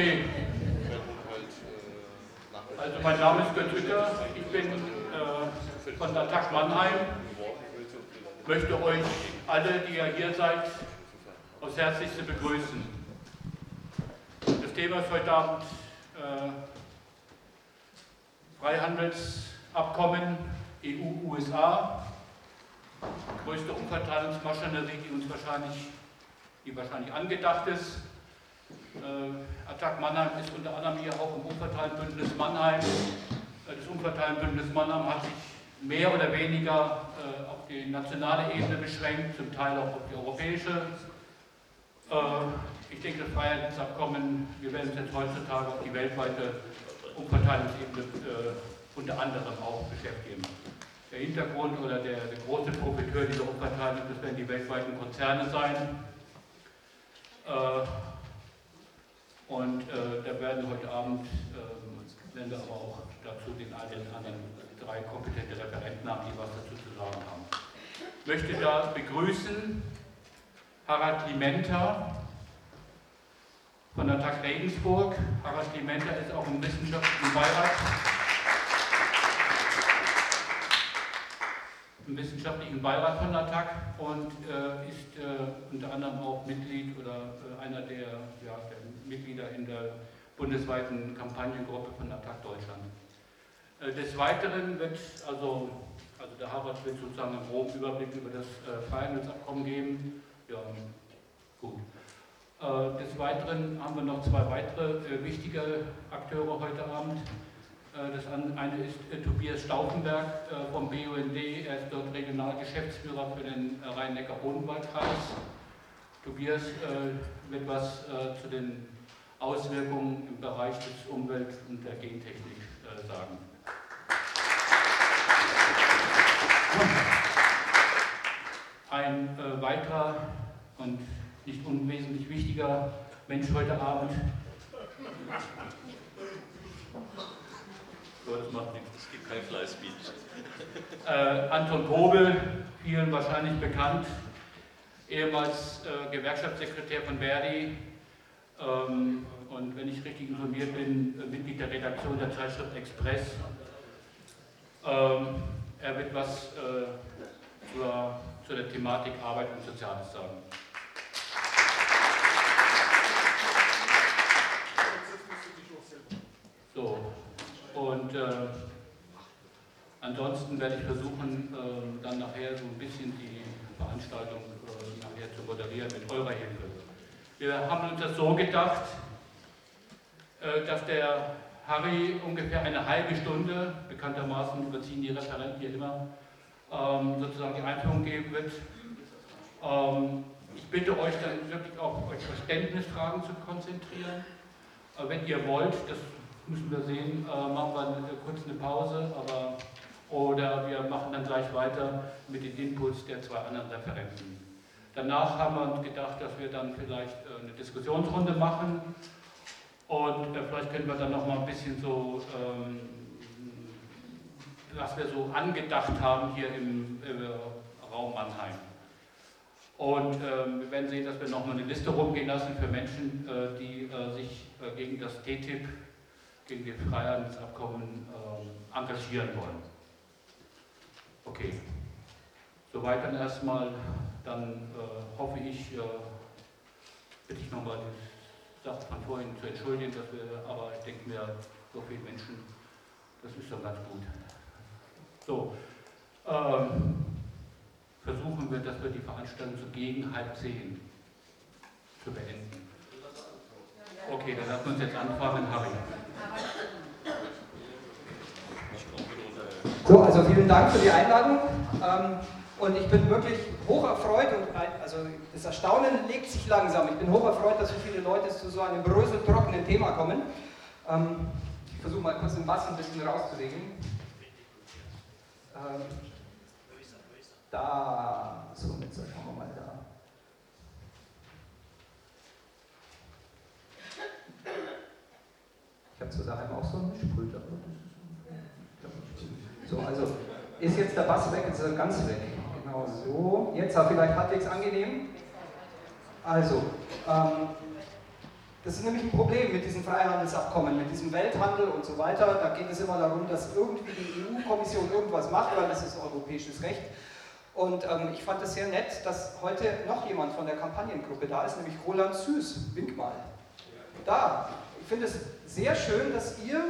Okay. Also mein Name ist Götz Hütter, ich bin äh, von der TAG Mannheim. Ich möchte euch alle, die ihr hier seid, aufs Herzlichste begrüßen. Das Thema ist heute Abend äh, Freihandelsabkommen EU-USA. Größte Umverteilungsmaschinerie, die uns wahrscheinlich, die wahrscheinlich angedacht ist. Äh, Attac Mannheim ist unter anderem hier auch im Umverteilenbündnis Mannheim. Äh, das Umverteilenbündnis Mannheim hat sich mehr oder weniger äh, auf die nationale Ebene beschränkt, zum Teil auch auf die europäische. Äh, ich denke, das Freiheitsabkommen, wir werden uns jetzt heutzutage auf die weltweite Umverteilungsebene äh, unter anderem auch beschäftigen. Der Hintergrund oder der, der große Profiteur dieser Umverteilung, das werden die weltweiten Konzerne sein. Äh, und äh, da werden heute Abend, äh, werden wir aber auch dazu den einen anderen drei kompetente Referenten haben, die was dazu zu sagen haben. Ich möchte da begrüßen Harald Limenta von der TAG Regensburg. Harald Limenta ist auch im wissenschaftlichen Beirat. im wissenschaftlichen Beirat von der TAG und äh, ist äh, unter anderem auch Mitglied oder äh, einer der, ja, der Mitglieder in der bundesweiten Kampagnengruppe von Attac Deutschland. Äh, des Weiteren wird, also, also der Harvard wird sozusagen einen groben Überblick über das äh, Freihandelsabkommen geben. Ja, gut. Äh, des Weiteren haben wir noch zwei weitere wichtige Akteure heute Abend. Das eine ist Tobias Stauffenberg vom BUND. Er ist dort Regionalgeschäftsführer für den Rhein-Neckar-Odenwald-Kreis. Tobias wird was zu den Auswirkungen im Bereich des Umwelt- und der Gentechnik äh, sagen. Ein äh, weiterer und nicht unwesentlich wichtiger Mensch heute Abend. So, das macht nichts. Es gibt kein Fleißbeat. Äh, Anton Kobel, vielen wahrscheinlich bekannt, ehemals äh, Gewerkschaftssekretär von Verdi, ähm, und wenn ich richtig informiert bin, äh, Mitglied der Redaktion der Zeitschrift Express. Ähm, er wird was äh, zur, zu der Thematik Arbeit und Soziales sagen. So, und äh, ansonsten werde ich versuchen, äh, dann nachher so ein bisschen die Veranstaltung äh, nachher zu moderieren mit eurer Hilfe. Wir haben uns das so gedacht, äh, dass der Harry ungefähr eine halbe Stunde, bekanntermaßen überziehen die Referenten hier immer, ähm, sozusagen die Einführung geben wird. Ähm, ich bitte euch dann wirklich auf euch Verständnisfragen zu konzentrieren. Äh, wenn ihr wollt, das müssen wir sehen, äh, machen wir kurz eine Pause, aber oder wir machen dann gleich weiter mit den Inputs der zwei anderen Referenten. Danach haben wir gedacht, dass wir dann vielleicht äh, eine Diskussionsrunde machen und äh, vielleicht können wir dann noch mal ein bisschen so, ähm, was wir so angedacht haben hier im, Raum Mannheim. Und ähm, wir werden sehen, dass wir noch mal eine Liste rumgehen lassen für Menschen, äh, die sich gegen das TTIP, gegen das Freihandelsabkommen ähm, engagieren wollen. Okay. Soweit dann erstmal dann äh, hoffe ich, bitte ich nochmal die Sache von vorhin zu entschuldigen, dass wir, aber ich denke mir, so viele Menschen, das ist dann ganz gut. So, ähm, versuchen wir, dass wir die Veranstaltung so gegen halb zehn zu beenden. Okay, dann lassen wir uns jetzt anfangen, Harry. So, also vielen Dank für die Einladung. Ähm, und ich bin wirklich hoch erfreut und also das Erstaunen legt sich langsam. Ich bin hoch erfreut, dass so viele Leute zu so einem bröseltrockenen Thema kommen. Ähm, ich versuche mal kurz den Bass ein bisschen rauszulegen. Ähm, da, so, jetzt schauen wir mal da. Ich habe zu daheim auch so einen aber so, also ist jetzt der Bass weg, ist er ganz weg. Genau so. Jetzt vielleicht halbwegs angenehm. Also, ähm, Das ist nämlich ein Problem mit diesen Freihandelsabkommen, mit diesem Welthandel und so weiter. Da geht es immer darum, dass irgendwie die EU-Kommission irgendwas macht, weil das ist europäisches Recht. Und ähm, ich fand es sehr nett, dass heute noch jemand von der Kampagnengruppe da ist, nämlich Roland Süß. Wink mal. Da. Ich finde es sehr schön, dass ihr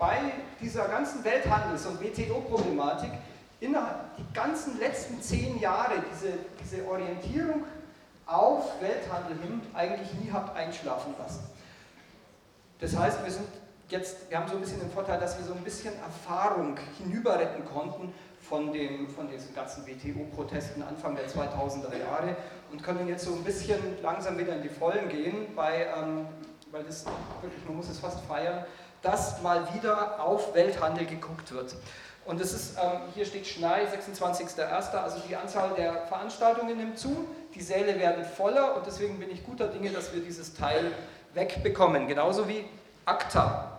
bei dieser ganzen Welthandels- und WTO-Problematik innerhalb die ganzen letzten zehn Jahre diese, diese Orientierung auf Welthandel hin eigentlich nie habt einschlafen lassen. Das heißt, wir sind jetzt, wir haben so ein bisschen den Vorteil, dass wir so ein bisschen Erfahrung hinüberretten konnten von, dem, von diesen ganzen WTO-Protesten Anfang der 2000er Jahre und können jetzt so ein bisschen langsam wieder in die Vollen gehen, bei, ähm, weil das wirklich, man muss es fast feiern, dass mal wieder auf Welthandel geguckt wird. Und es ist, ähm, hier steht Schnei, 26.01., also die Anzahl der Veranstaltungen nimmt zu, die Säle werden voller und deswegen bin ich guter Dinge, dass wir dieses Teil wegbekommen. Genauso wie ACTA,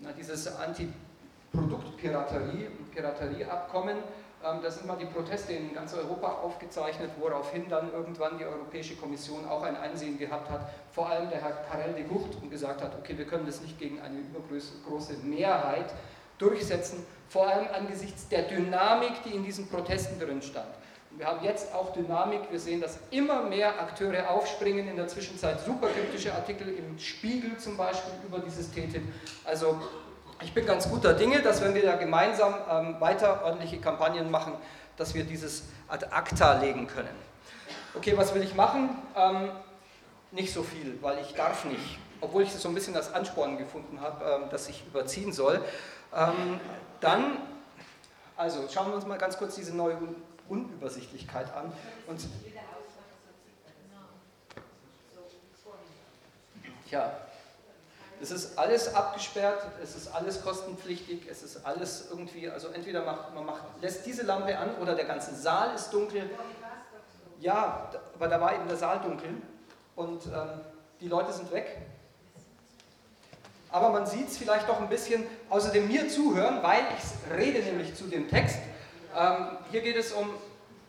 na, dieses Anti-Produktpiraterie, Piraterieabkommen. Ähm, da sind mal die Proteste in ganz Europa aufgezeichnet, woraufhin dann irgendwann die Europäische Kommission auch ein Einsehen gehabt hat, vor allem der Herr Karel de Gucht, und gesagt hat, okay, wir können das nicht gegen eine übergroße Mehrheit durchsetzen, vor allem angesichts der Dynamik, die in diesen Protesten drin stand. Und wir haben jetzt auch Dynamik, wir sehen, dass immer mehr Akteure aufspringen, in der Zwischenzeit superkritische Artikel im Spiegel zum Beispiel über dieses TTIP. Also ich bin ganz guter Dinge, dass wenn wir da gemeinsam ähm, weiter ordentliche Kampagnen machen, dass wir dieses ad acta legen können. Okay, was will ich machen? Ähm, nicht so viel, weil ich darf nicht, obwohl ich es so ein bisschen als Ansporn gefunden habe, ähm, dass ich überziehen soll. Ähm, dann, also schauen wir uns mal ganz kurz diese neue Unübersichtlichkeit an. Und, ja, es ist alles abgesperrt, es ist alles kostenpflichtig, es ist alles irgendwie, also entweder macht, man macht, lässt diese Lampe an oder der ganze Saal ist dunkel. Ja, aber da war eben der Saal dunkel und ähm, die Leute sind weg aber man sieht es vielleicht doch ein bisschen, außerdem mir zuhören, weil ich rede nämlich zu dem Text. Ähm, hier geht es um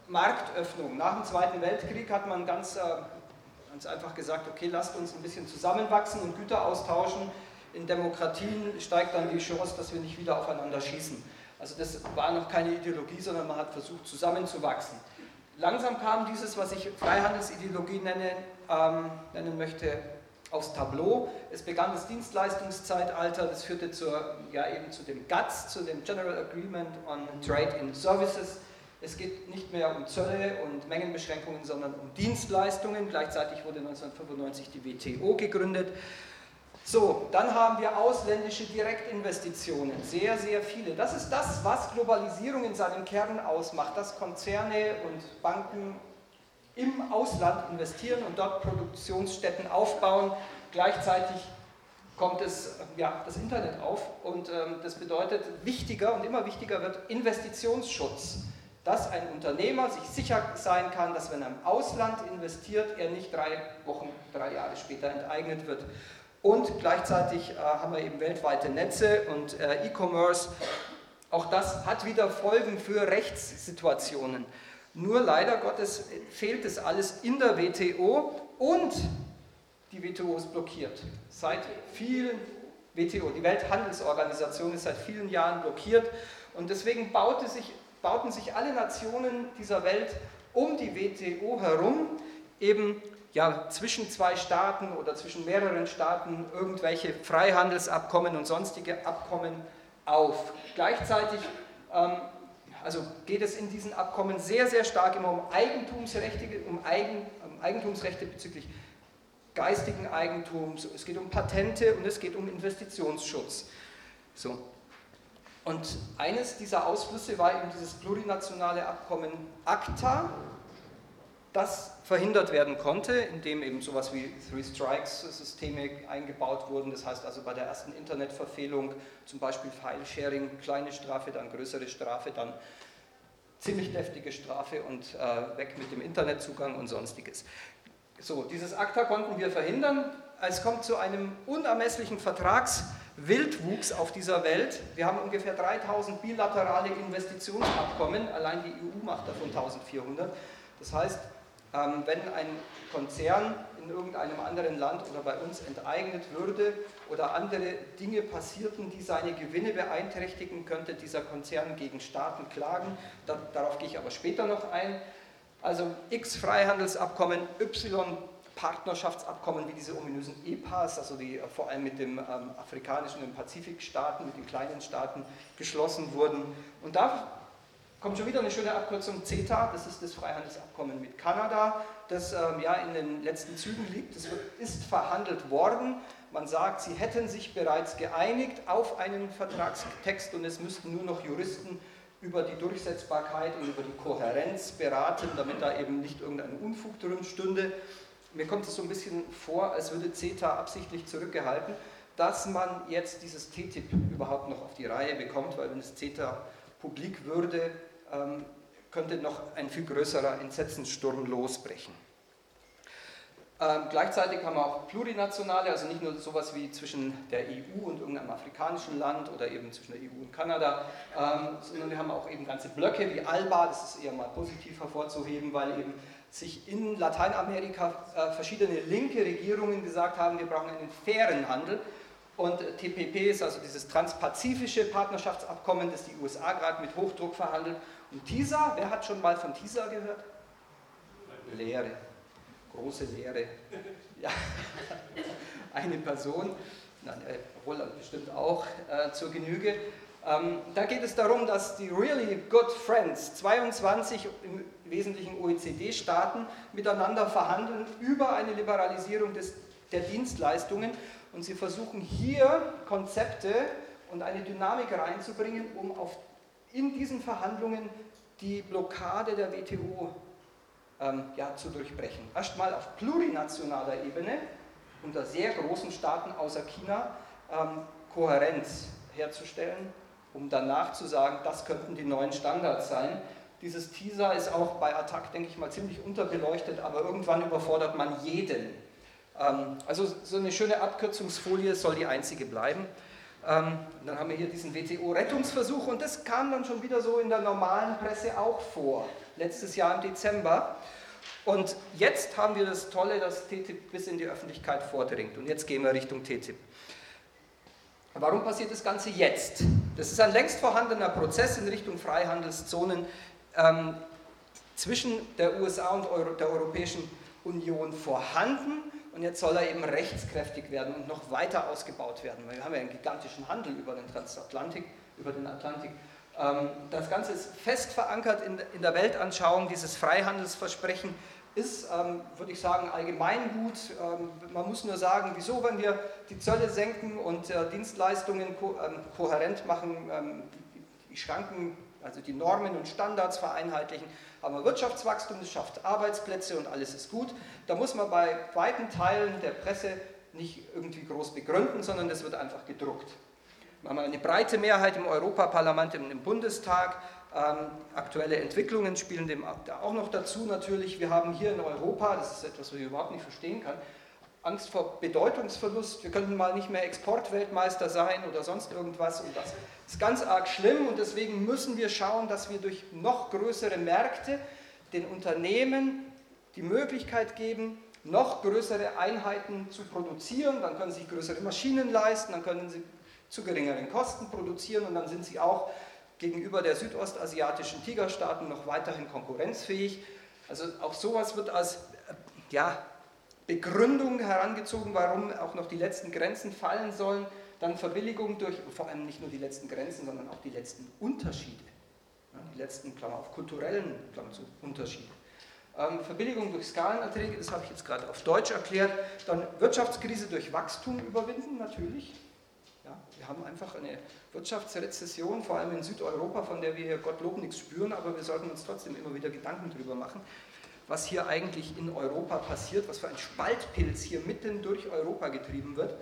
Marktöffnung. Nach dem Zweiten Weltkrieg hat man ganz, äh, ganz einfach gesagt, okay, lasst uns ein bisschen zusammenwachsen und Güter austauschen. In Demokratien steigt dann die Chance, dass wir nicht wieder aufeinander schießen. Also das war noch keine Ideologie, sondern man hat versucht, zusammenzuwachsen. Langsam kam dieses, was ich Freihandelsideologie nenne, ähm, nennen möchte, aufs Tableau. Es begann das Dienstleistungszeitalter, das führte zur, ja, eben zu dem GATS, zu dem General Agreement on Trade in Services. Es geht nicht mehr um Zölle und Mengenbeschränkungen, sondern um Dienstleistungen. Gleichzeitig wurde 1995 die WTO gegründet. So, dann haben wir ausländische Direktinvestitionen, sehr, sehr viele. Das ist das, was Globalisierung in seinem Kern ausmacht, dass Konzerne und Banken im Ausland investieren und dort Produktionsstätten aufbauen. Gleichzeitig kommt es, ja, das Internet auf und ähm, das bedeutet, wichtiger und immer wichtiger wird Investitionsschutz. Dass ein Unternehmer sich sicher sein kann, dass wenn er im Ausland investiert, er nicht drei Wochen, drei Jahre später enteignet wird. Und gleichzeitig äh, haben wir eben weltweite Netze und äh, E-Commerce. Auch das hat wieder Folgen für Rechtssituationen. Nur leider Gottes fehlt es alles in der WTO und die WTO ist blockiert. Seit vielen WTO, die Welthandelsorganisation ist seit vielen Jahren blockiert und deswegen baute sich, bauten sich alle Nationen dieser Welt um die WTO herum eben ja, zwischen zwei Staaten oder zwischen mehreren Staaten irgendwelche Freihandelsabkommen und sonstige Abkommen auf. Gleichzeitig ähm, also geht es in diesen Abkommen sehr, sehr stark immer um Eigentumsrechte, um, Eigen, um Eigentumsrechte bezüglich geistigen Eigentums, es geht um Patente und es geht um Investitionsschutz. So. Und eines dieser Ausflüsse war eben dieses plurinationale Abkommen ACTA, das verhindert werden konnte, indem eben sowas wie Three Strikes Systeme eingebaut wurden. Das heißt also bei der ersten Internetverfehlung zum Beispiel File-Sharing, kleine Strafe, dann größere Strafe, dann ziemlich deftige Strafe und äh, weg mit dem Internetzugang und sonstiges. So, dieses ACTA konnten wir verhindern. Es kommt zu einem unermesslichen Vertragswildwuchs auf dieser Welt. Wir haben ungefähr 3000 bilaterale Investitionsabkommen, allein die EU macht davon 1400. Das heißt, wenn ein Konzern in in irgendeinem anderen Land oder bei uns enteignet würde oder andere Dinge passierten, die seine Gewinne beeinträchtigen, könnte dieser Konzern gegen Staaten klagen. Da, darauf gehe ich aber später noch ein. Also X Freihandelsabkommen, Y Partnerschaftsabkommen wie diese ominösen EPAs, also die vor allem mit den ähm, afrikanischen und Pazifikstaaten, mit den kleinen Staaten geschlossen wurden. Und da kommt schon wieder eine schöne Abkürzung CETA, das ist das Freihandelsabkommen mit Kanada, das ähm, ja in den letzten Zügen liegt. Das ist verhandelt worden. Man sagt, sie hätten sich bereits geeinigt auf einen Vertragstext und es müssten nur noch Juristen über die Durchsetzbarkeit und über die Kohärenz beraten, damit da eben nicht irgendein Unfug drin stünde mir kommt es so ein bisschen vor, als würde CETA absichtlich zurückgehalten, dass man jetzt dieses TTIP überhaupt noch auf die Reihe bekommt, weil wenn es CETA publik würde, ähm, könnte noch ein viel größerer Entsetzenssturm losbrechen. Ähm, gleichzeitig haben wir auch plurinationale, also nicht nur sowas wie zwischen der EU und irgendeinem afrikanischen Land oder eben zwischen der EU und Kanada, ähm, sondern wir haben auch eben ganze Blöcke wie ALBA, das ist eher mal positiv hervorzuheben, weil eben sich in Lateinamerika äh, verschiedene linke Regierungen gesagt haben, wir brauchen einen fairen Handel. Und TPP ist also dieses transpazifische Partnerschaftsabkommen, das die USA gerade mit Hochdruck verhandelt. Und TISA, wer hat schon mal von TISA gehört? Lehre, große Lehre. Ja, eine Person, nein, äh, Roland bestimmt auch äh, zur Genüge. Ähm, da geht es darum, dass die Really Good Friends, 22 im Wesentlichen OECD-Staaten, miteinander verhandeln über eine Liberalisierung des, der Dienstleistungen und sie versuchen hier Konzepte und eine Dynamik reinzubringen, um auf, in diesen Verhandlungen die Blockade der WTO ähm, ja, zu durchbrechen. Erstmal auf plurinationaler Ebene unter sehr großen Staaten außer China ähm, Kohärenz herzustellen um danach zu sagen, das könnten die neuen Standards sein. Dieses Teaser ist auch bei Attack, denke ich mal, ziemlich unterbeleuchtet, aber irgendwann überfordert man jeden. Ähm, also so eine schöne Abkürzungsfolie soll die einzige bleiben. Ähm, dann haben wir hier diesen WTO-Rettungsversuch und das kam dann schon wieder so in der normalen Presse auch vor, letztes Jahr im Dezember. Und jetzt haben wir das Tolle, dass TTIP bis in die Öffentlichkeit vordringt. Und jetzt gehen wir Richtung TTIP. Warum passiert das Ganze jetzt? Das ist ein längst vorhandener Prozess in Richtung Freihandelszonen ähm, zwischen der USA und der Europäischen Union vorhanden und jetzt soll er eben rechtskräftig werden und noch weiter ausgebaut werden. Weil wir haben ja einen gigantischen Handel über den Transatlantik, über den Atlantik. Ähm, das Ganze ist fest verankert in, der Weltanschauung, dieses Freihandelsversprechen ist, ähm, würde ich sagen, allgemeingut. Ähm, man muss nur sagen, wieso, wenn wir die Zölle senken und äh, Dienstleistungen ko kohärent machen, die Schranken, also die Normen und Standards vereinheitlichen, haben wir Wirtschaftswachstum, das schafft Arbeitsplätze und alles ist gut. Da muss man bei weiten Teilen der Presse nicht irgendwie groß begründen, sondern das wird einfach gedruckt. Wir haben eine breite Mehrheit im Europaparlament, im Bundestag, ähm, aktuelle Entwicklungen spielen dem auch noch dazu natürlich. Wir haben hier in Europa, das ist etwas, was ich überhaupt nicht verstehen kann, Angst vor Bedeutungsverlust. Wir könnten mal nicht mehr Exportweltmeister sein oder sonst irgendwas. Und das ist ganz arg schlimm und deswegen müssen wir schauen, dass wir durch noch größere Märkte den Unternehmen die Möglichkeit geben, noch größere Einheiten zu produzieren. Dann können sie größere Maschinen leisten, dann können sie zu geringeren Kosten produzieren und dann sind sie auch gegenüber der südostasiatischen Tigerstaaten noch weiterhin konkurrenzfähig. Also auch sowas wird als äh, ja, Begründung herangezogen, warum auch noch die letzten Grenzen fallen sollen. Dann Verbilligung durch, vor allem nicht nur die letzten Grenzen, sondern auch die letzten Unterschiede. die letzten, Klammer auf, kulturellen Klammer zu, Unterschiede. Ähm, Verbilligung durch Skalenerträge, das habe ich jetzt gerade auf Deutsch erklärt. Dann Wirtschaftskrise durch Wachstum überwinden, natürlich. Ja, wir haben einfach eine Wirtschaftsrezession, vor allem in Südeuropa, von der wir hier Gottlob nichts spüren, aber wir sollten uns trotzdem immer wieder Gedanken darüber machen, was hier eigentlich in Europa passiert, was für ein Spaltpilz hier mitten durch Europa getrieben wird.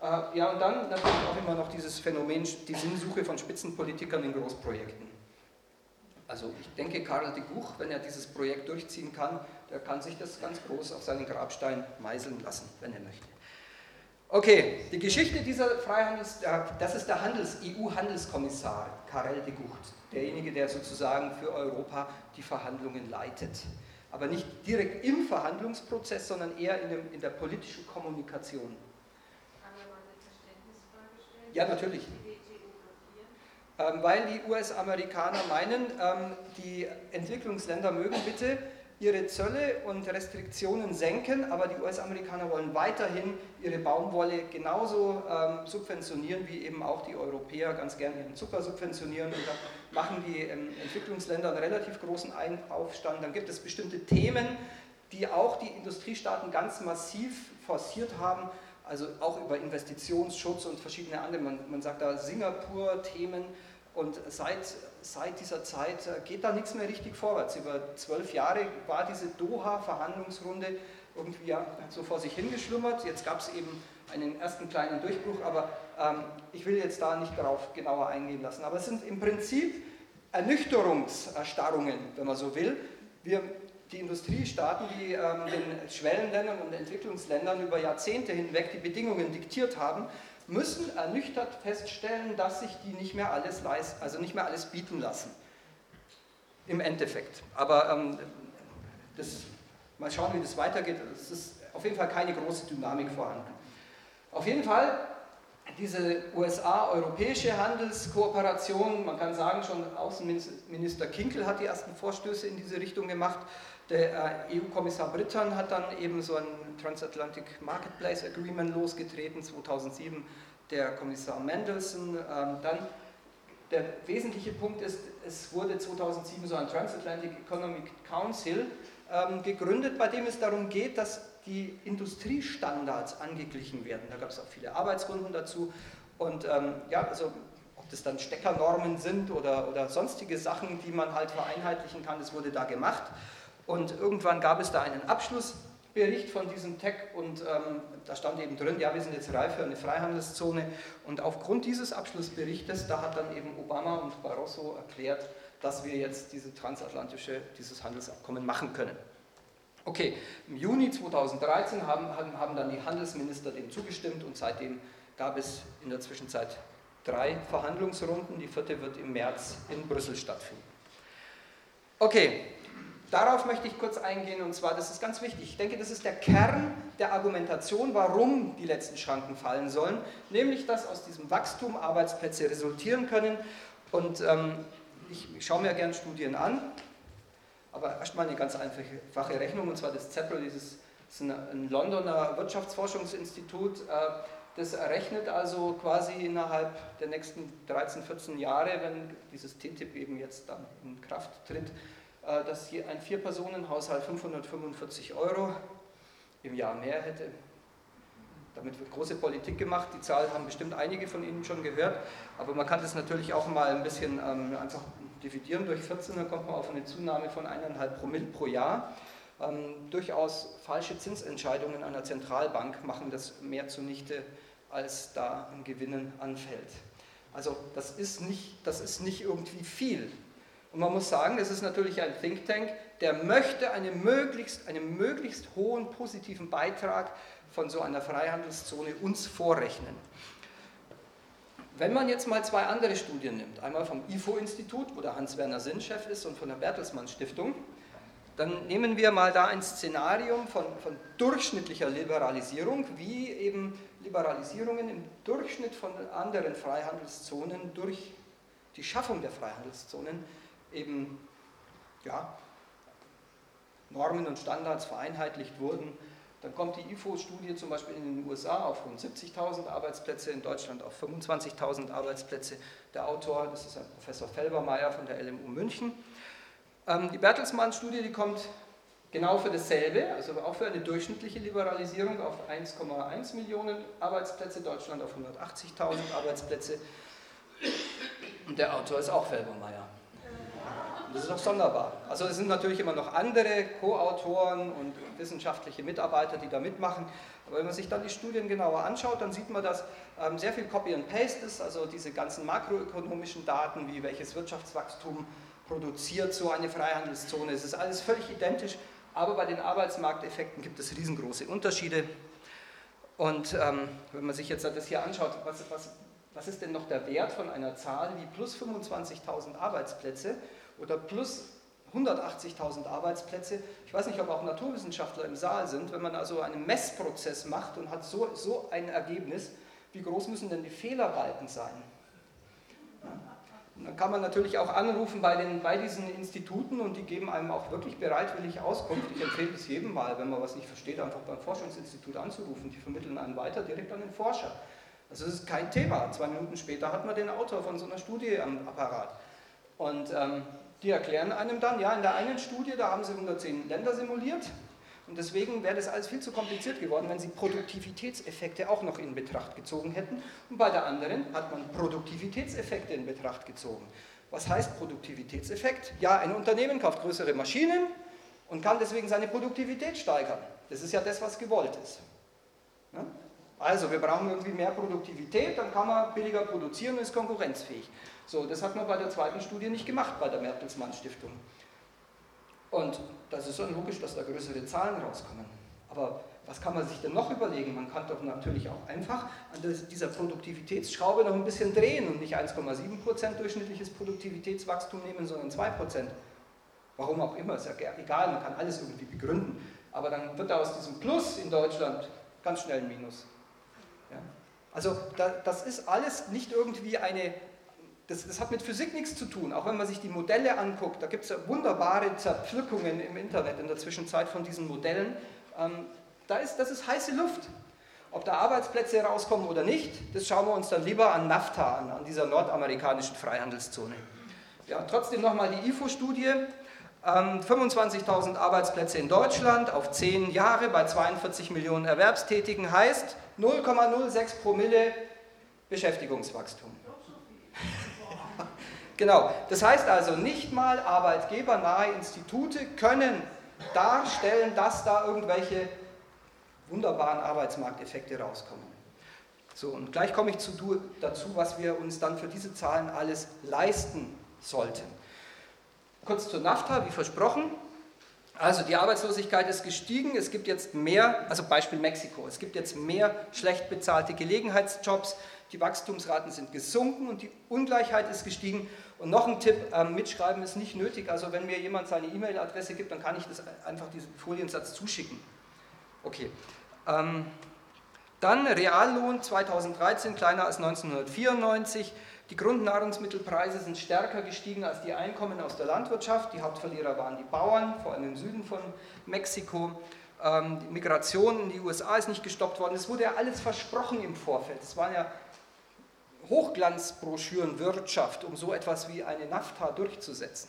Äh, ja, und dann natürlich auch immer noch dieses Phänomen, die Sinnsuche von Spitzenpolitikern in Großprojekten. Also ich denke, Karl de Guch, wenn er dieses Projekt durchziehen kann, der kann sich das ganz groß auf seinen Grabstein meißeln lassen, wenn er möchte. Okay, die Geschichte dieser Freihandels, das ist der EU-Handelskommissar Karel de Gucht, derjenige, der sozusagen für Europa die Verhandlungen leitet. Aber nicht direkt im Verhandlungsprozess, sondern eher in, dem, in der politischen Kommunikation. Ja, natürlich. Ähm, weil die US-Amerikaner meinen, ähm, die Entwicklungsländer mögen bitte ihre Zölle und Restriktionen senken, aber die US-Amerikaner wollen weiterhin ihre Baumwolle genauso ähm, subventionieren, wie eben auch die Europäer ganz gerne ihren Zucker subventionieren. Und da machen die ähm, Entwicklungsländer einen relativ großen Ein Aufstand. Dann gibt es bestimmte Themen, die auch die Industriestaaten ganz massiv forciert haben, also auch über Investitionsschutz und verschiedene andere. Man, man sagt da Singapur-Themen und seit, seit dieser Zeit äh, geht da nichts mehr richtig vorwärts. Über zwölf Jahre war diese Doha-Verhandlungsrunde irgendwie so vor sich hingeschlummert. Jetzt gab es eben einen ersten kleinen Durchbruch, aber ähm, ich will jetzt da nicht darauf genauer eingehen lassen. Aber es sind im Prinzip Ernüchterungserstarrungen, wenn man so will. Wir, die Industriestaaten, die ähm, den Schwellenländern und Entwicklungsländern über Jahrzehnte hinweg die Bedingungen diktiert haben, müssen ernüchtert feststellen, dass sich die nicht mehr alles leisten, also nicht mehr alles bieten lassen. Im Endeffekt. Aber ähm, das, mal schauen, wie das weitergeht. Es ist auf jeden Fall keine große Dynamik vorhanden. Auf jeden Fall diese USA-europäische Handelskooperation, man kann sagen, schon Außenminister Kinkel hat die ersten Vorstöße in diese Richtung gemacht. Der äh, EU-Kommissar Britton hat dann eben so ein Transatlantic Marketplace Agreement losgetreten, 2007 der Kommissar Mendelssohn. Ähm, dann der wesentliche Punkt ist, es wurde 2007 so ein Transatlantic Economic Council ähm, gegründet, bei dem es darum geht, dass die Industriestandards angeglichen werden. Da gab es auch viele Arbeitsrunden dazu. Und ähm, ja, also ob das dann Steckernormen sind oder, oder sonstige Sachen, die man halt vereinheitlichen kann, das wurde da gemacht. Und irgendwann gab es da einen Abschlussbericht von diesem Tech und ähm, da stand eben drin, ja, wir sind jetzt reif für eine Freihandelszone. Und aufgrund dieses Abschlussberichtes, da hat dann eben Obama und Barroso erklärt, dass wir jetzt diese transatlantische, dieses Handelsabkommen machen können. Okay, im Juni 2013 haben, haben dann die Handelsminister dem zugestimmt und seitdem gab es in der Zwischenzeit drei Verhandlungsrunden. Die vierte wird im März in Brüssel stattfinden. Okay, Darauf möchte ich kurz eingehen und zwar, das ist ganz wichtig. Ich denke, das ist der Kern der Argumentation, warum die letzten Schranken fallen sollen, nämlich dass aus diesem Wachstum Arbeitsplätze resultieren können. Und ähm, ich, ich schaue mir gerne Studien an, aber erstmal eine ganz einfache Rechnung, und zwar das ZEPRO, dieses ist ein, ein Londoner Wirtschaftsforschungsinstitut, äh, das errechnet also quasi innerhalb der nächsten 13, 14 Jahre, wenn dieses TTIP eben jetzt dann in Kraft tritt, äh, dass hier ein Vier-Personen-Haushalt 545 Euro im Jahr mehr hätte. Damit wird große Politik gemacht. Die Zahl haben bestimmt einige von Ihnen schon gehört. Aber man kann das natürlich auch mal ein bisschen ähm, einfach dividieren durch 14, dann kommt man auf eine Zunahme von 1,5 Promille pro Jahr. Ähm, durchaus falsche Zinsentscheidungen einer Zentralbank machen das mehr zunichte, als da an Gewinnen anfällt. Also das ist nicht, das ist nicht irgendwie viel. Und man muss sagen, es ist natürlich ein Think Tank, der möchte eine möglichst, einen möglichst hohen positiven Beitrag von so einer Freihandelszone uns vorrechnen. Wenn man jetzt mal zwei andere Studien nimmt, einmal vom IFO-Institut, wo der Hans-Werner Sinn Chef ist, und von der Bertelsmann Stiftung, dann nehmen wir mal da ein Szenarium von, von durchschnittlicher Liberalisierung, wie eben Liberalisierungen im Durchschnitt von anderen Freihandelszonen durch die Schaffung der Freihandelszonen eben ja, Normen und Standards vereinheitlicht wurden. Dann kommt die IFO-Studie zum Beispiel in den USA auf rund 70.000 Arbeitsplätze, in Deutschland auf 25.000 Arbeitsplätze. Der Autor, das ist ein Professor Felbermeier von der LMU München. Ähm, die Bertelsmann-Studie, die kommt genau für dasselbe, also auch für eine durchschnittliche Liberalisierung auf 1,1 Millionen Arbeitsplätze, Deutschland auf 180.000 Arbeitsplätze. Und der Autor ist auch Felbermeier. Das ist doch sonderbar. Also es sind natürlich immer noch andere Co-Autoren und wissenschaftliche Mitarbeiter, die da mitmachen. Aber wenn man sich dann die Studien genauer anschaut, dann sieht man, dass ähm, sehr viel Copy and Paste ist, also diese ganzen makroökonomischen Daten, wie welches Wirtschaftswachstum produziert so eine Freihandelszone. Es ist alles völlig identisch, aber bei den Arbeitsmarkteffekten gibt es riesengroße Unterschiede. Und ähm, wenn man sich jetzt das hier anschaut, was, was, was ist denn noch der Wert von einer Zahl wie plus 25.000 Arbeitsplätze? Oder plus 180.000 Arbeitsplätze. Ich weiß nicht, ob auch Naturwissenschaftler im Saal sind. Wenn man also einen Messprozess macht und hat so, so ein Ergebnis, wie groß müssen denn die Fehlerbalken sein? dann kann man natürlich auch anrufen bei, den, bei diesen Instituten und die geben einem auch wirklich bereitwillig Auskunft. Ich empfehle es jedem mal, wenn man was nicht versteht, einfach beim Forschungsinstitut anzurufen. Die vermitteln einen weiter direkt an den Forscher. Also das ist kein Thema. Zwei Minuten später hat man den Autor von so einer Studie am Apparat. Und ähm, die erklären einem dann, ja, in der einen Studie, da haben sie 110 Länder simuliert und deswegen wäre das alles viel zu kompliziert geworden, wenn sie Produktivitätseffekte auch noch in Betracht gezogen hätten. Und bei der anderen hat man Produktivitätseffekte in Betracht gezogen. Was heißt Produktivitätseffekt? Ja, ein Unternehmen kauft größere Maschinen und kann deswegen seine Produktivität steigern. Das ist ja das, was gewollt ist. Also, wir brauchen irgendwie mehr Produktivität, dann kann man billiger produzieren und ist konkurrenzfähig. So, das hat man bei der zweiten Studie nicht gemacht, bei der Mertelsmann Stiftung. Und das ist dann logisch, dass da größere Zahlen rauskommen. Aber was kann man sich denn noch überlegen? Man kann doch natürlich auch einfach an dieser Produktivitätsschraube noch ein bisschen drehen und nicht 1,7% durchschnittliches Produktivitätswachstum nehmen, sondern 2%. Warum auch immer, ist ja egal, man kann alles irgendwie begründen. Aber dann wird aus diesem Plus in Deutschland ganz schnell ein Minus. Ja? Also das ist alles nicht irgendwie eine das, das, hat mit Physik nichts zu tun, auch wenn man sich die Modelle anguckt. Da gibt es wunderbare Zerpflückungen im Internet in der Zwischenzeit von diesen Modellen. Ähm, da ist, das ist heiße Luft. Ob da Arbeitsplätze rauskommen oder nicht, das schauen wir uns dann lieber an NAFTA an, an dieser nordamerikanischen Freihandelszone. Ja, trotzdem nochmal die IFO-Studie. Ähm, 25.000 Arbeitsplätze in Deutschland auf 10 Jahre bei 42 Millionen Erwerbstätigen heißt 0,06 Promille Beschäftigungswachstum. Genau, das heißt also, nicht mal arbeitgebernahe Institute können darstellen, dass da irgendwelche wunderbaren Arbeitsmarkteffekte rauskommen. So, und gleich komme ich zu, dazu, was wir uns dann für diese Zahlen alles leisten sollten. Kurz zur NAFTA, wie versprochen. Also die Arbeitslosigkeit ist gestiegen, es gibt jetzt mehr, also Beispiel Mexiko, es gibt jetzt mehr schlecht bezahlte Gelegenheitsjobs, die Wachstumsraten sind gesunken und die Ungleichheit ist gestiegen. Und noch ein Tipp, ähm, mitschreiben ist nicht nötig. Also wenn mir jemand seine E-Mail-Adresse gibt, dann kann ich das einfach diesen Foliensatz zuschicken. Okay. Ähm, dann Reallohn 2013 kleiner als 1994. Die Grundnahrungsmittelpreise sind stärker gestiegen als die Einkommen aus der Landwirtschaft. Die Hauptverlierer waren die Bauern, vor allem im Süden von Mexiko. Ähm, die Migration in die USA ist nicht gestoppt worden. Es wurde ja alles versprochen im Vorfeld. Es waren ja Hochglanzbroschüren Wirtschaft, um so etwas wie eine NAFTA durchzusetzen.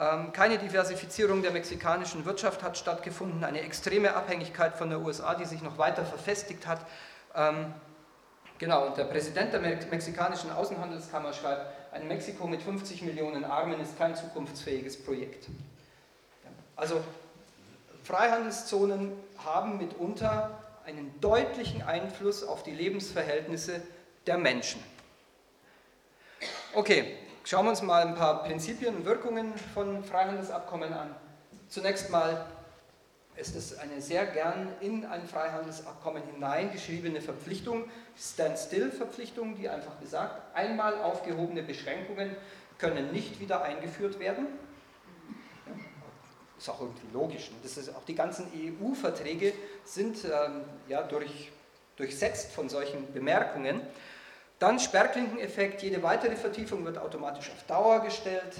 Ähm, keine Diversifizierung der mexikanischen Wirtschaft hat stattgefunden, eine extreme Abhängigkeit von der USA, die sich noch weiter verfestigt hat. Ähm, genau, und der Präsident der mexikanischen Außenhandelskammer schreibt, ein Mexiko mit 50 Millionen Armen ist kein zukunftsfähiges Projekt. Also Freihandelszonen haben mitunter einen deutlichen Einfluss auf die Lebensverhältnisse der Menschen. Okay, schauen wir uns mal ein paar Prinzipien und Wirkungen von Freihandelsabkommen an. Zunächst mal ist es eine sehr gern in ein Freihandelsabkommen hineingeschriebene Verpflichtung, Standstill-Verpflichtung, die einfach besagt, einmal aufgehobene Beschränkungen können nicht wieder eingeführt werden. Ist auch irgendwie logisch. Das ist auch die ganzen EU-Verträge sind ähm, ja, durch, durchsetzt von solchen Bemerkungen. Dann Sperrklinkeneffekt, jede weitere Vertiefung wird automatisch auf Dauer gestellt.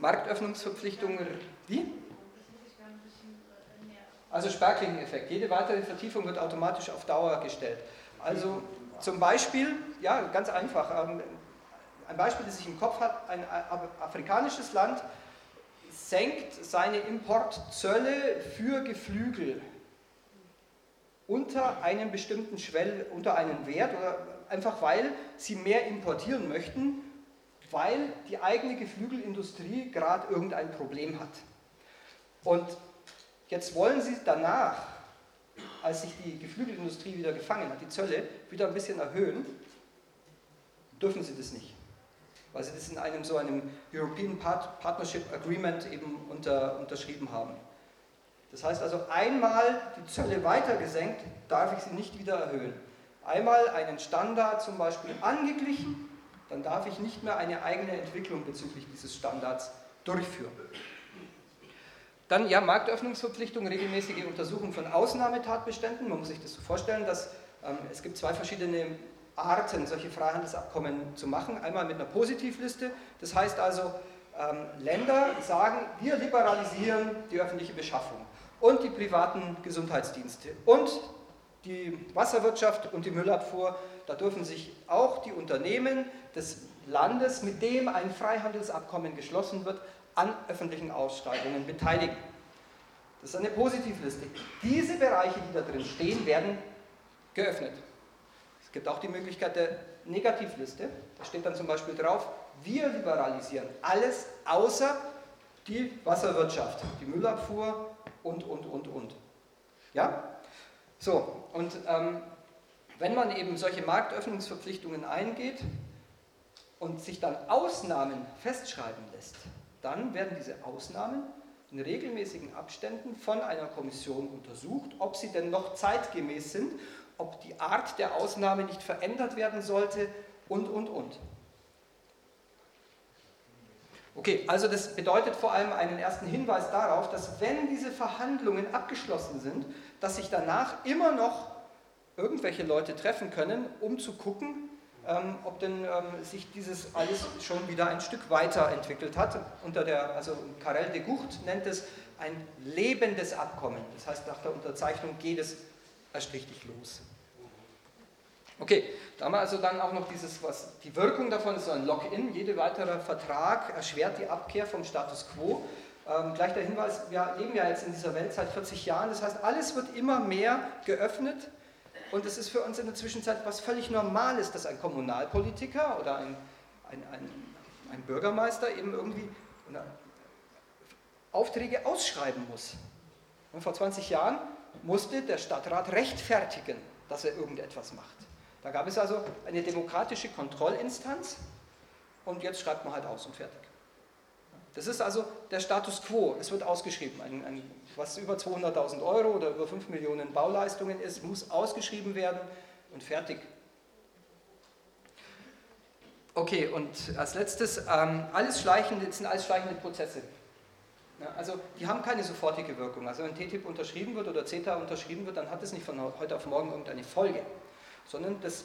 Marktöffnungsverpflichtungen, wie? Also Sperrklinkeneffekt, jede weitere Vertiefung wird automatisch auf Dauer gestellt. Also zum Beispiel, ja, ganz einfach, ähm, ein Beispiel, das ich im Kopf habe, ein afrikanisches Land senkt seine Importzölle für Geflügel unter einen bestimmten Schwell, unter einen Wert oder einfach weil sie mehr importieren möchten, weil die eigene Geflügelindustrie gerade irgendein Problem hat. Und jetzt wollen sie danach, als sich die Geflügelindustrie wieder gefangen hat, die Zölle wieder ein bisschen erhöhen, dürfen sie das nicht. Weil sie das in einem so einem European Partnership Agreement eben unter, unterschrieben haben. Das heißt also, einmal die Zölle weiter gesenkt, darf ich sie nicht wieder erhöhen. Einmal einen Standard zum Beispiel angeglichen dann darf ich nicht mehr eine eigene Entwicklung bezüglich dieses Standards durchführen. Dann ja, Marktöffnungsverpflichtung, regelmäßige Untersuchung von Ausnahmetatbeständen. Man muss sich das so vorstellen, dass ähm, es gibt zwei verschiedene Arten, solche Freihandelsabkommen zu machen. Einmal mit einer Positivliste, das heißt also, ähm, Länder sagen, wir liberalisieren die öffentliche Beschaffung und die privaten Gesundheitsdienste und die Wasserwirtschaft und die Müllabfuhr. Da dürfen sich auch die Unternehmen des Landes, mit dem ein Freihandelsabkommen geschlossen wird, an öffentlichen Ausschreibungen beteiligen. Das ist eine Positivliste. Diese Bereiche, die da drin stehen, werden geöffnet. Es gibt auch die Möglichkeit der Negativliste. Da steht dann zum Beispiel drauf, wir liberalisieren alles außer die Wasserwirtschaft, die Müllabfuhr und, und, und, und. Ja? So, und ähm, wenn man eben solche Marktöffnungsverpflichtungen eingeht und sich dann Ausnahmen festschreiben lässt, dann werden diese Ausnahmen in regelmäßigen Abständen von einer Kommission untersucht, ob sie denn noch zeitgemäß sind, ob die Art der Ausnahme nicht verändert werden sollte und, und, und. Okay, also das bedeutet vor allem einen ersten Hinweis darauf, dass wenn diese Verhandlungen abgeschlossen sind, dass sich danach immer noch irgendwelche Leute treffen können, um zu gucken, ähm, ob denn ähm, sich dieses alles schon wieder ein Stück weiterentwickelt hat. Unter der, also Karel de Gucht nennt es ein lebendes Abkommen. Das heißt, nach der Unterzeichnung geht es erst richtig los. Okay, da haben wir also dann auch noch dieses, was die Wirkung davon ist so ein Lock-in. Jeder weitere Vertrag erschwert die Abkehr vom Status quo. Ähm, gleich der Hinweis, wir leben ja jetzt in dieser Welt seit 40 Jahren, das heißt, alles wird immer mehr geöffnet und es ist für uns in der Zwischenzeit was völlig Normales, dass ein Kommunalpolitiker oder ein, ein, ein, ein Bürgermeister eben irgendwie Aufträge ausschreiben muss. Und vor 20 Jahren musste der Stadtrat rechtfertigen, dass er irgendetwas macht. Da gab es also eine demokratische Kontrollinstanz und jetzt schreibt man halt aus und fertig. Das ist also der Status quo. Es wird ausgeschrieben. Ein, ein, was über 200.000 Euro oder über 5 Millionen Bauleistungen ist, muss ausgeschrieben werden und fertig. Okay, und als letztes, ähm, alles schleichende, sind alles schleichende Prozesse. Ja, also die haben keine sofortige Wirkung. Also wenn TTIP unterschrieben wird oder CETA unterschrieben wird, dann hat es nicht von heute auf morgen irgendeine Folge sondern das,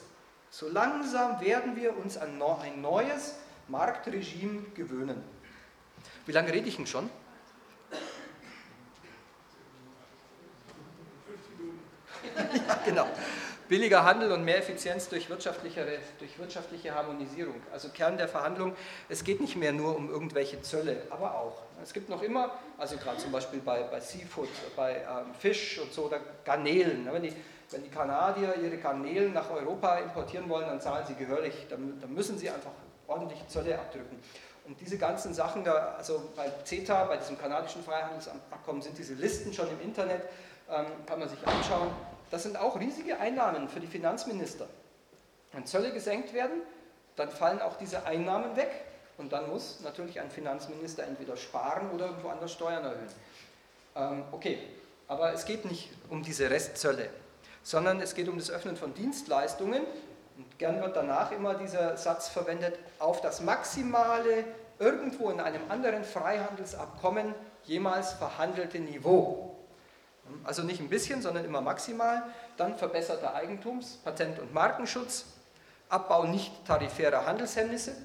so langsam werden wir uns an ein neues Marktregime gewöhnen. Wie lange rede ich denn schon? ja, genau. Billiger Handel und mehr Effizienz durch, wirtschaftliche, durch wirtschaftliche Harmonisierung. Also Kern der Verhandlung, es geht nicht mehr nur um irgendwelche Zölle, aber auch. Es gibt noch immer, also gerade zum Beispiel bei, bei Seafood, bei ähm, Fisch und so, oder Garnelen. Ne, wenn die wenn die Kanadier ihre Garnelen nach Europa importieren wollen, dann zahlen sie gehörig, dann, dann müssen sie einfach ordentlich Zölle abdrücken. Und diese ganzen Sachen, da, also bei CETA, bei diesem kanadischen Freihandelsabkommen, sind diese Listen schon im Internet, ähm, kann man sich anschauen. Das sind auch riesige Einnahmen für die Finanzminister. Wenn Zölle gesenkt werden, dann fallen auch diese Einnahmen weg und dann muss natürlich ein Finanzminister entweder sparen oder irgendwo anders Steuern erhöhen. Ähm, okay, aber es geht nicht um diese Restzölle sondern es geht um das Öffnen von Dienstleistungen. Und gern wird danach immer dieser Satz verwendet, auf das maximale, irgendwo in einem anderen Freihandelsabkommen jemals verhandelte Niveau. Also nicht ein bisschen, sondern immer maximal. Dann verbesserter Eigentums-, Patent- und Markenschutz, Abbau nicht tarifärer Handelshemmnisse.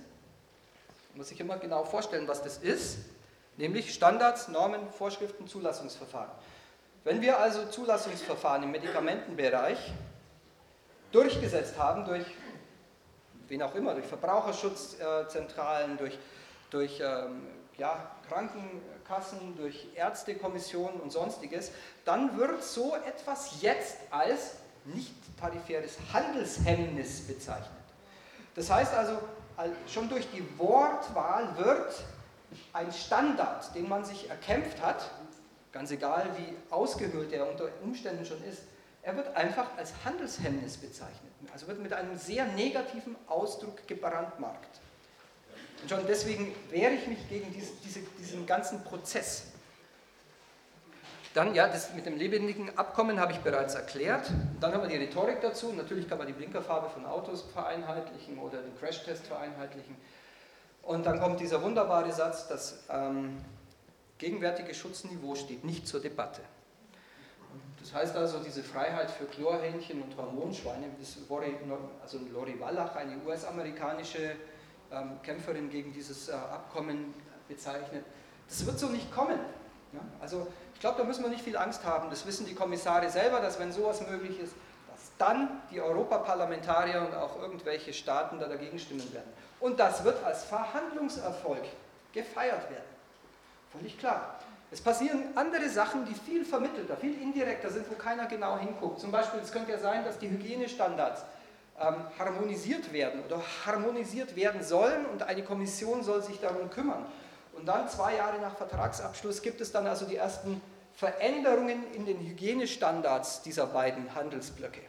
Muss sich immer genau vorstellen, was das ist, nämlich Standards, Normen, Vorschriften, Zulassungsverfahren. Wenn wir also Zulassungsverfahren im Medikamentenbereich durchgesetzt haben, durch wen auch immer, durch Verbraucherschutzzentralen, durch, durch ähm, ja, Krankenkassen, durch Ärztekommissionen und sonstiges, dann wird so etwas jetzt als nicht tarifäres Handelshemmnis bezeichnet. Das heißt also, schon durch die Wortwahl wird ein Standard, den man sich erkämpft hat, ganz egal wie ausgehöhlt er unter Umständen schon ist, er wird einfach als Handelshemmnis bezeichnet. Also wird mit einem sehr negativen Ausdruck gebrandmarkt. Und schon deswegen wehre ich mich gegen diese, diese, diesen ganzen Prozess. Dann, ja, das mit dem lebendigen Abkommen habe ich bereits erklärt. Dann haben wir die Rhetorik dazu. Natürlich kann man die Blinkerfarbe von Autos vereinheitlichen oder den Crashtest vereinheitlichen. Und dann kommt dieser wunderbare Satz, das ähm, gegenwärtige Schutzniveau steht nicht zur Debatte. Das heißt also, diese Freiheit für Chlorhähnchen und Hormonschweine, das also Lori Wallach, eine US-amerikanische ähm, Kämpferin gegen dieses äh, Abkommen bezeichnet, das wird so nicht kommen. Ja? Also ich glaube, da müssen wir nicht viel Angst haben. Das wissen die Kommissare selber, dass wenn sowas möglich ist, dass dann die Europaparlamentarier und auch irgendwelche Staaten da dagegen stimmen werden. Und das wird als Verhandlungserfolg gefeiert werden. Völlig klar. Es passieren andere Sachen, die viel vermittelter, viel indirekter sind, wo keiner genau hinguckt. Zum Beispiel, es könnte ja sein, dass die Hygienestandards ähm, harmonisiert werden oder harmonisiert werden sollen und eine Kommission soll sich darum kümmern. Und dann zwei Jahre nach Vertragsabschluss gibt es dann also die ersten Veränderungen in den Hygienestandards dieser beiden Handelsblöcke.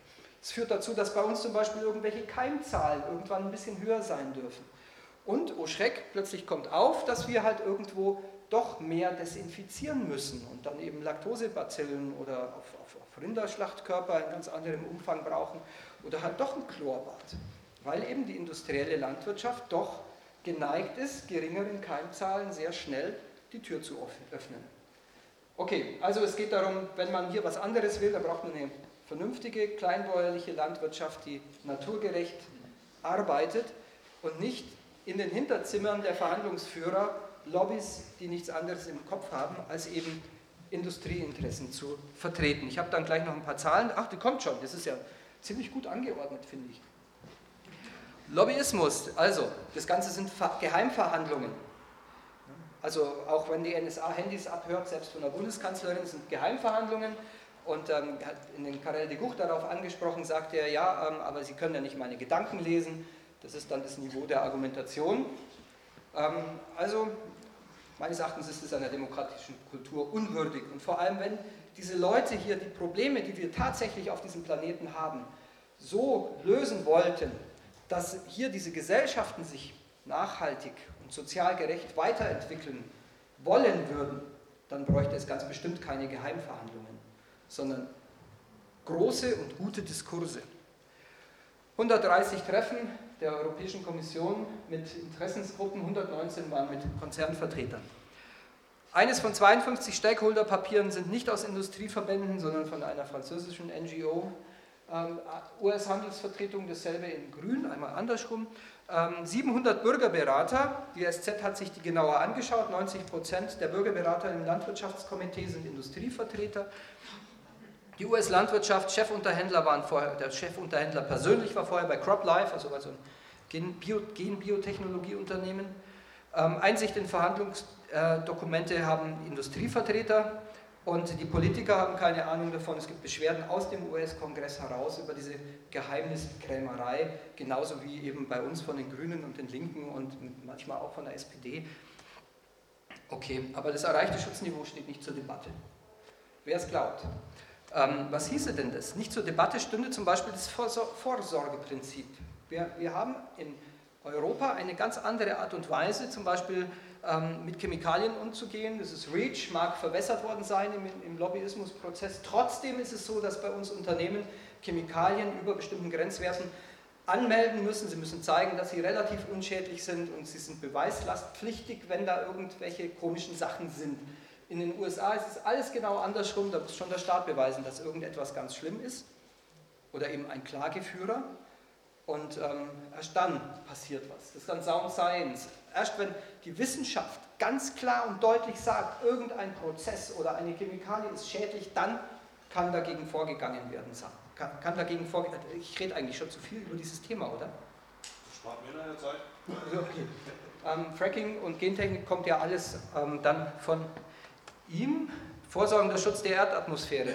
Es führt dazu, dass bei uns zum Beispiel irgendwelche Keimzahlen irgendwann ein bisschen höher sein dürfen. Und, oh Schreck, plötzlich kommt auf, dass wir halt irgendwo doch mehr desinfizieren müssen und dann eben Laktosebazillen oder auf, auf, auf Rinderschlachtkörper in ganz anderem Umfang brauchen oder halt doch ein Chlorbad, weil eben die industrielle Landwirtschaft doch geneigt ist, geringeren Keimzahlen sehr schnell die Tür zu öffnen. Okay, also es geht darum, wenn man hier was anderes will, dann braucht man eine vernünftige, kleinbäuerliche Landwirtschaft, die naturgerecht arbeitet und nicht in den Hinterzimmern der Verhandlungsführer Lobbys, die nichts anderes im Kopf haben, als eben Industrieinteressen zu vertreten. Ich habe dann gleich noch ein paar Zahlen. Ach, die kommt schon. Das ist ja ziemlich gut angeordnet, finde ich. Lobbyismus, also das Ganze sind Geheimverhandlungen. Also auch wenn die NSA Handys abhört, selbst von der Bundeskanzlerin, sind Geheimverhandlungen. Und ähm, in den Karel de Gucht darauf angesprochen, sagt er, ja, ähm, aber Sie können ja nicht meine Gedanken lesen. Das ist dann das Niveau der Argumentation. Ähm, also meines Erachtens ist es einer demokratischen Kultur unwürdig. Und vor allem, wenn diese Leute hier die Probleme, die wir tatsächlich auf diesem Planeten haben, so lösen wollten, dass hier diese Gesellschaften sich nachhaltig und sozial gerecht weiterentwickeln wollen würden, dann bräuchte es ganz bestimmt keine Geheimverhandlungen, sondern große und gute Diskurse. 130 Treffen der Europäischen Kommission mit Interessensgruppen, 119 waren mit Konzernvertretern. Eines von 52 Stakeholder-Papieren sind nicht aus Industrieverbänden, sondern von einer französischen NGO. Ähm, US-Handelsvertretung, dasselbe in Grün, einmal andersrum. Ähm, 700 Bürgerberater, die SZ hat sich die genauer angeschaut, 90 Prozent der Bürgerberater im Landwirtschaftskomitee sind Industrievertreter. Die US-Landwirtschaft, Chefunterhändler waren vorher, der Chefunterhändler persönlich war vorher bei CropLife, also bei so einem Gen-Biotechnologieunternehmen. Ähm, Einsicht in Verhandlungsdokumente haben Industrievertreter und die Politiker haben keine Ahnung davon. Es gibt Beschwerden aus dem US-Kongress heraus über diese Geheimniskrämerei, genauso wie eben bei uns von den Grünen und den Linken und manchmal auch von der SPD. Okay, aber das erreichte Schutzniveau steht nicht zur Debatte. Wer es glaubt. Ähm, was hieße denn das? Nicht zur Debatte stünde zum Beispiel das Vorsorgeprinzip. Wir, wir haben in Europa eine ganz andere Art und Weise, zum Beispiel ähm, mit Chemikalien umzugehen. Das ist REACH, mag verwässert worden sein im, im Lobbyismusprozess. Trotzdem ist es so, dass bei uns Unternehmen Chemikalien über bestimmten Grenzwerten anmelden müssen. Sie müssen zeigen, dass sie relativ unschädlich sind und sie sind beweislastpflichtig, wenn da irgendwelche komischen Sachen sind. In den USA ist es alles genau andersrum, da muss schon der Staat beweisen, dass irgendetwas ganz schlimm ist oder eben ein Klageführer. Und ähm, erst dann passiert was. Das ist dann Sound Science. Erst wenn die Wissenschaft ganz klar und deutlich sagt, irgendein Prozess oder eine Chemikalie ist schädlich, dann kann dagegen vorgegangen werden. Kann, kann dagegen vorgegangen Ich rede eigentlich schon zu viel über dieses Thema, oder? Das spart mir eine Zeit. Okay. Ähm, Fracking und Gentechnik kommt ja alles ähm, dann von ihm vorsorgender Schutz der Erdatmosphäre.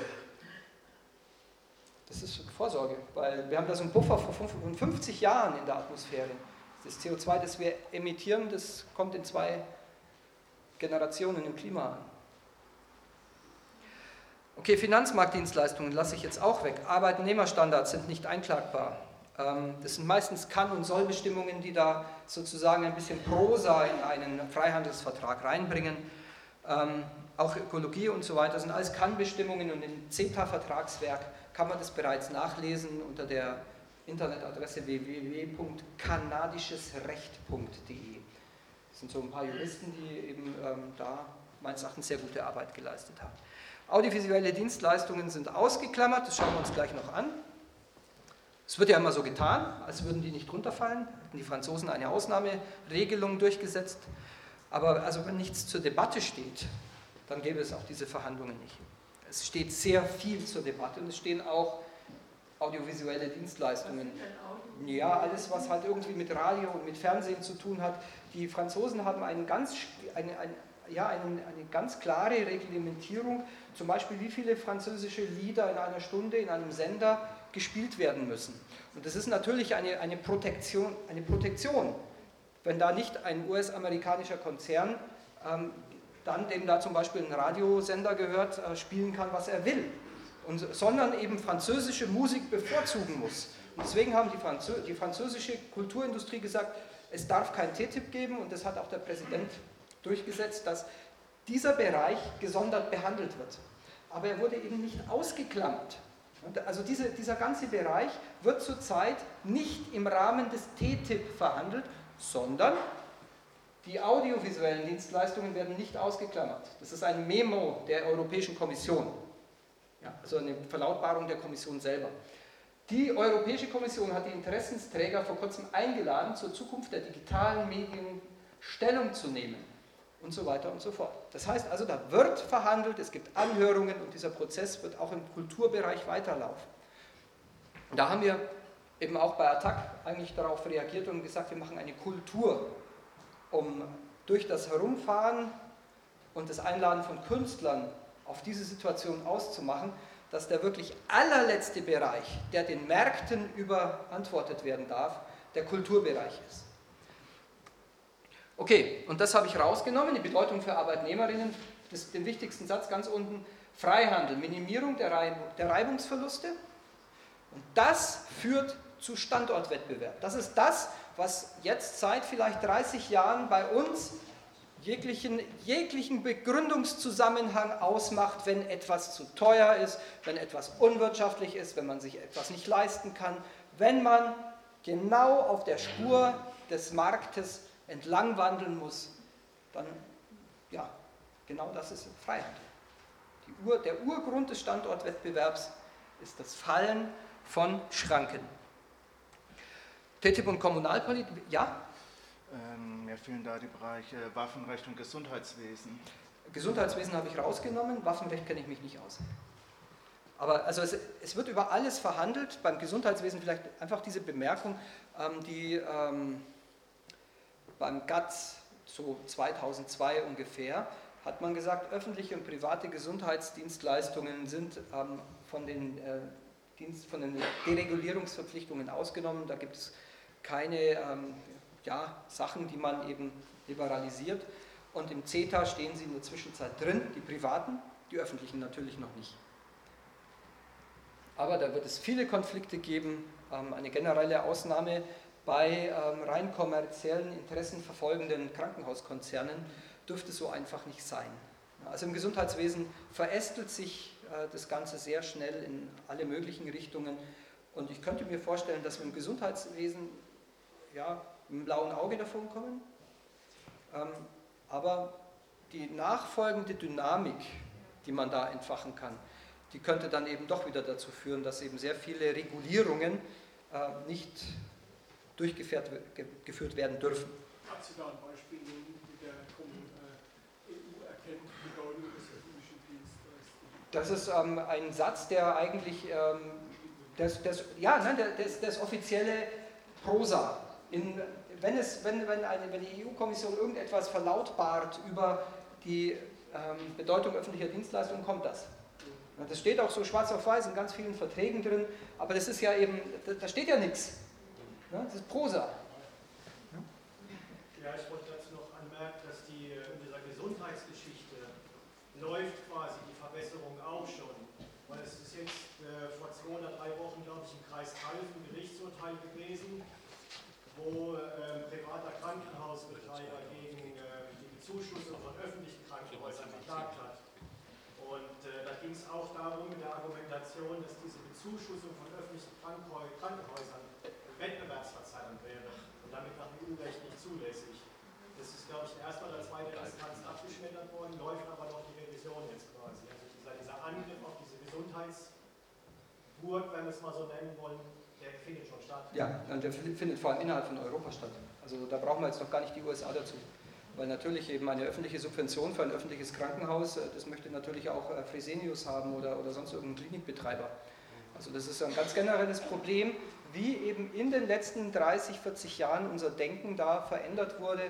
Das ist Vorsorge, weil wir haben da so einen Puffer von 50 Jahren in der Atmosphäre. Das CO2, das wir emittieren, das kommt in zwei Generationen im Klima an. Okay, Finanzmarktdienstleistungen lasse ich jetzt auch weg. Arbeitnehmerstandards sind nicht einklagbar. Ähm, das sind meistens Kann- und Sollbestimmungen, die da sozusagen ein bisschen Prosa in einen Freihandelsvertrag reinbringen. Auch Ökologie und so weiter, sind alles Kannbestimmungen und im CETA-Vertragswerk kann man das bereits nachlesen unter der Internetadresse www.kanadischesrecht.de. Das sind so ein paar Juristen, die eben ähm, da meines Erachtens sehr gute Arbeit geleistet haben. Audiovisuelle Dienstleistungen sind ausgeklammert, das schauen wir uns gleich noch an. Es wird ja immer so getan, als würden die nicht runterfallen. Hatten die Franzosen eine Ausnahmeregelung durchgesetzt. Aber also wenn nichts zur Debatte steht, dann gäbe es auch diese Verhandlungen nicht. Es steht sehr viel zur Debatte und es stehen auch audiovisuelle Dienstleistungen. Ja, alles, was halt irgendwie mit Radio und mit Fernsehen zu tun hat. Die Franzosen haben einen ganz, eine, eine, ja, eine, eine ganz klare Reglementierung, zum Beispiel wie viele französische Lieder in einer Stunde in einem Sender gespielt werden müssen. Und das ist natürlich eine, eine, Protektion, eine Protektion, wenn da nicht ein US-amerikanischer Konzern ähm, dann, dem da zum Beispiel ein Radiosender gehört, äh, spielen kann, was er will, und, sondern eben französische Musik bevorzugen muss. Und deswegen haben die, Franzö die französische Kulturindustrie gesagt, es darf kein TTIP geben und das hat auch der Präsident durchgesetzt, dass dieser Bereich gesondert behandelt wird. Aber er wurde eben nicht ausgeklammert. Also diese, dieser ganze Bereich wird zurzeit nicht im Rahmen des TTIP verhandelt, sondern die audiovisuellen Dienstleistungen werden nicht ausgeklammert. Das ist ein Memo der Europäischen Kommission, ja, also eine Verlautbarung der Kommission selber. Die Europäische Kommission hat die Interessensträger vor kurzem eingeladen, zur Zukunft der digitalen Medien Stellung zu nehmen und so weiter und so fort. Das heißt also, da wird verhandelt, es gibt Anhörungen und dieser Prozess wird auch im Kulturbereich weiterlaufen. Und da haben wir eben auch bei Attac eigentlich darauf reagiert und gesagt, wir machen eine Kultur, um durch das Herumfahren und das Einladen von Künstlern auf diese Situation auszumachen, dass der wirklich allerletzte Bereich, der den Märkten überantwortet werden darf, der Kulturbereich ist. Okay, und das habe ich rausgenommen, die Bedeutung für Arbeitnehmerinnen, das, den wichtigsten Satz ganz unten, Freihandel, Minimierung der, Reib der Reibungsverluste. Und das führt zu Standortwettbewerb. Das ist das, was jetzt seit vielleicht 30 Jahren bei uns jeglichen, jeglichen Begründungszusammenhang ausmacht, wenn etwas zu teuer ist, wenn etwas unwirtschaftlich ist, wenn man sich etwas nicht leisten kann, wenn man genau auf der Spur des Marktes entlang wandeln muss, dann, ja, genau das ist Freihandel. Ur, der Urgrund des Standortwettbewerbs ist das Fallen von Schranken. TTIP und Kommunalpolitik, ja? Ähm, mir fehlen da die Bereiche Waffenrecht und Gesundheitswesen. Gesundheitswesen habe ich rausgenommen, Waffenrecht kenne ich mich nicht aus. Aber also es, es, wird über alles verhandelt, beim Gesundheitswesen vielleicht einfach diese Bemerkung, ähm, die ähm, beim GATS so 2002 ungefähr, hat man gesagt, öffentliche und private Gesundheitsdienstleistungen sind ähm, von, den, äh, Dienst, von den Deregulierungsverpflichtungen ausgenommen. Da gibt es keine ähm, ja, Sachen, die man eben liberalisiert. Und im CETA stehen sie in der Zwischenzeit drin, die privaten, die öffentlichen natürlich noch nicht. Aber da wird es viele Konflikte geben. Ähm, eine generelle Ausnahme bei ähm, rein kommerziellen Interessen verfolgenden Krankenhauskonzernen dürfte so einfach nicht sein. Also im Gesundheitswesen verästelt sich äh, das Ganze sehr schnell in alle möglichen Richtungen. Und ich könnte mir vorstellen, dass wir im Gesundheitswesen ja, mit dem blauen Auge davon kommen. Ähm, aber die nachfolgende Dynamik, die man da entfachen kann, die könnte dann eben doch wieder dazu führen, dass eben sehr viele Regulierungen äh, nicht durchgeführt werden dürfen. Hat Sie da ein Beispiel, wie der EU erkennt die Bedeutung des öffentlichen Dienstes? Das ist ähm, ein Satz, der eigentlich ähm, das, das, ja, nein, das, das offizielle Prosa. In, wenn, es, wenn, wenn, eine, wenn die EU-Kommission irgendetwas verlautbart über die ähm, Bedeutung öffentlicher Dienstleistungen, kommt das. Das steht auch so schwarz auf weiß in ganz vielen Verträgen drin, aber das ist ja eben, da steht ja nichts. Das ist Prosa. Ja, ich wollte dazu noch anmerken, dass die in dieser Gesundheitsgeschichte läuft quasi die Verbesserung auch schon. Weil es ist jetzt äh, vor zwei oder drei Wochen, glaube ich, im Kreis Kalf ein Gerichtsurteil gewesen, wo äh, privater Krankenhausbetreiber gegen äh, die Bezuschussung von öffentlichen Krankenhäusern geklagt hat. ging es auch darum mit der Argumentation, dass diese Bezuschussung von öffentlichen Krankenhäusern wettbewerbsverzerrend wäre und damit nach EU-Recht nicht zulässig. Das ist, glaube ich, erstmal als zweite Instanz abgeschmettert worden, läuft aber noch die Revision jetzt quasi. Also dieser, dieser Angriff auf diese Gesundheitsburg, wenn wir es mal so nennen wollen, der findet schon statt. Ja, und der findet vor allem innerhalb von Europa statt. Also da brauchen wir jetzt noch gar nicht die USA dazu. Weil natürlich eben eine öffentliche Subvention für ein öffentliches Krankenhaus, äh, das möchte natürlich auch äh, Fresenius haben oder, oder sonst irgendein Klinikbetreiber. Also das ist ein ganz generelles Problem, wie eben in den letzten 30, 40 Jahren unser Denken da verändert wurde.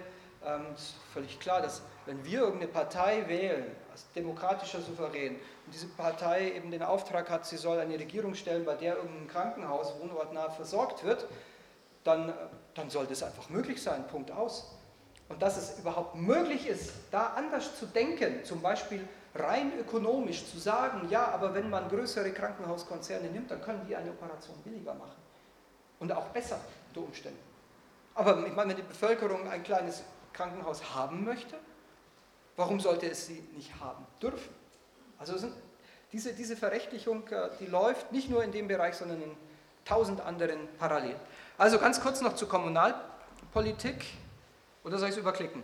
Ähm, ist völlig klar, dass wenn wir irgendeine Partei wählen, als demokratischer Souverän, und diese Partei eben den Auftrag hat, sie soll eine Regierung stellen, bei der irgendein Krankenhaus wohnortnah versorgt wird, dann, äh, dann soll das einfach möglich sein, Punkt aus. Und dass es überhaupt möglich ist, da anders zu denken, zum Beispiel rein ökonomisch zu sagen, ja, aber wenn man größere Krankenhauskonzerne nimmt, dann können die eine Operation billiger machen. Und auch besser unter Umständen. Aber ich meine, wenn die Bevölkerung ein kleines Krankenhaus haben möchte, warum sollte es sie nicht haben dürfen? Also diese, diese Verrechtlichung, äh, die läuft nicht nur in dem Bereich, sondern in tausend anderen parallel. Also ganz kurz noch zur Kommunalpolitik. Oder soll ich es überklicken?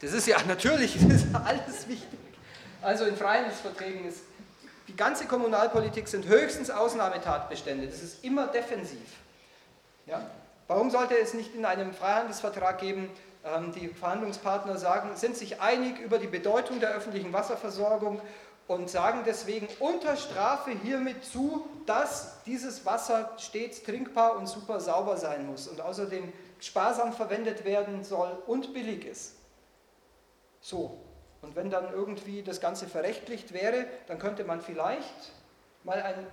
Das ist ja natürlich, das ist alles wichtig. Also in Freihandelsverträgen ist die ganze Kommunalpolitik sind höchstens Ausnahmetatbestände. Das ist immer defensiv. Ja? Warum sollte es nicht in einem Freihandelsvertrag geben, ähm, die Verhandlungspartner sagen, sind sich einig über die Bedeutung der öffentlichen Wasserversorgung und sagen deswegen unter Strafe hiermit zu, dass dieses Wasser stets trinkbar und super sauber sein muss und außerdem sparsam verwendet werden soll und billig ist. So, und wenn dann irgendwie das Ganze verrechtlicht wäre, dann könnte man vielleicht mal ein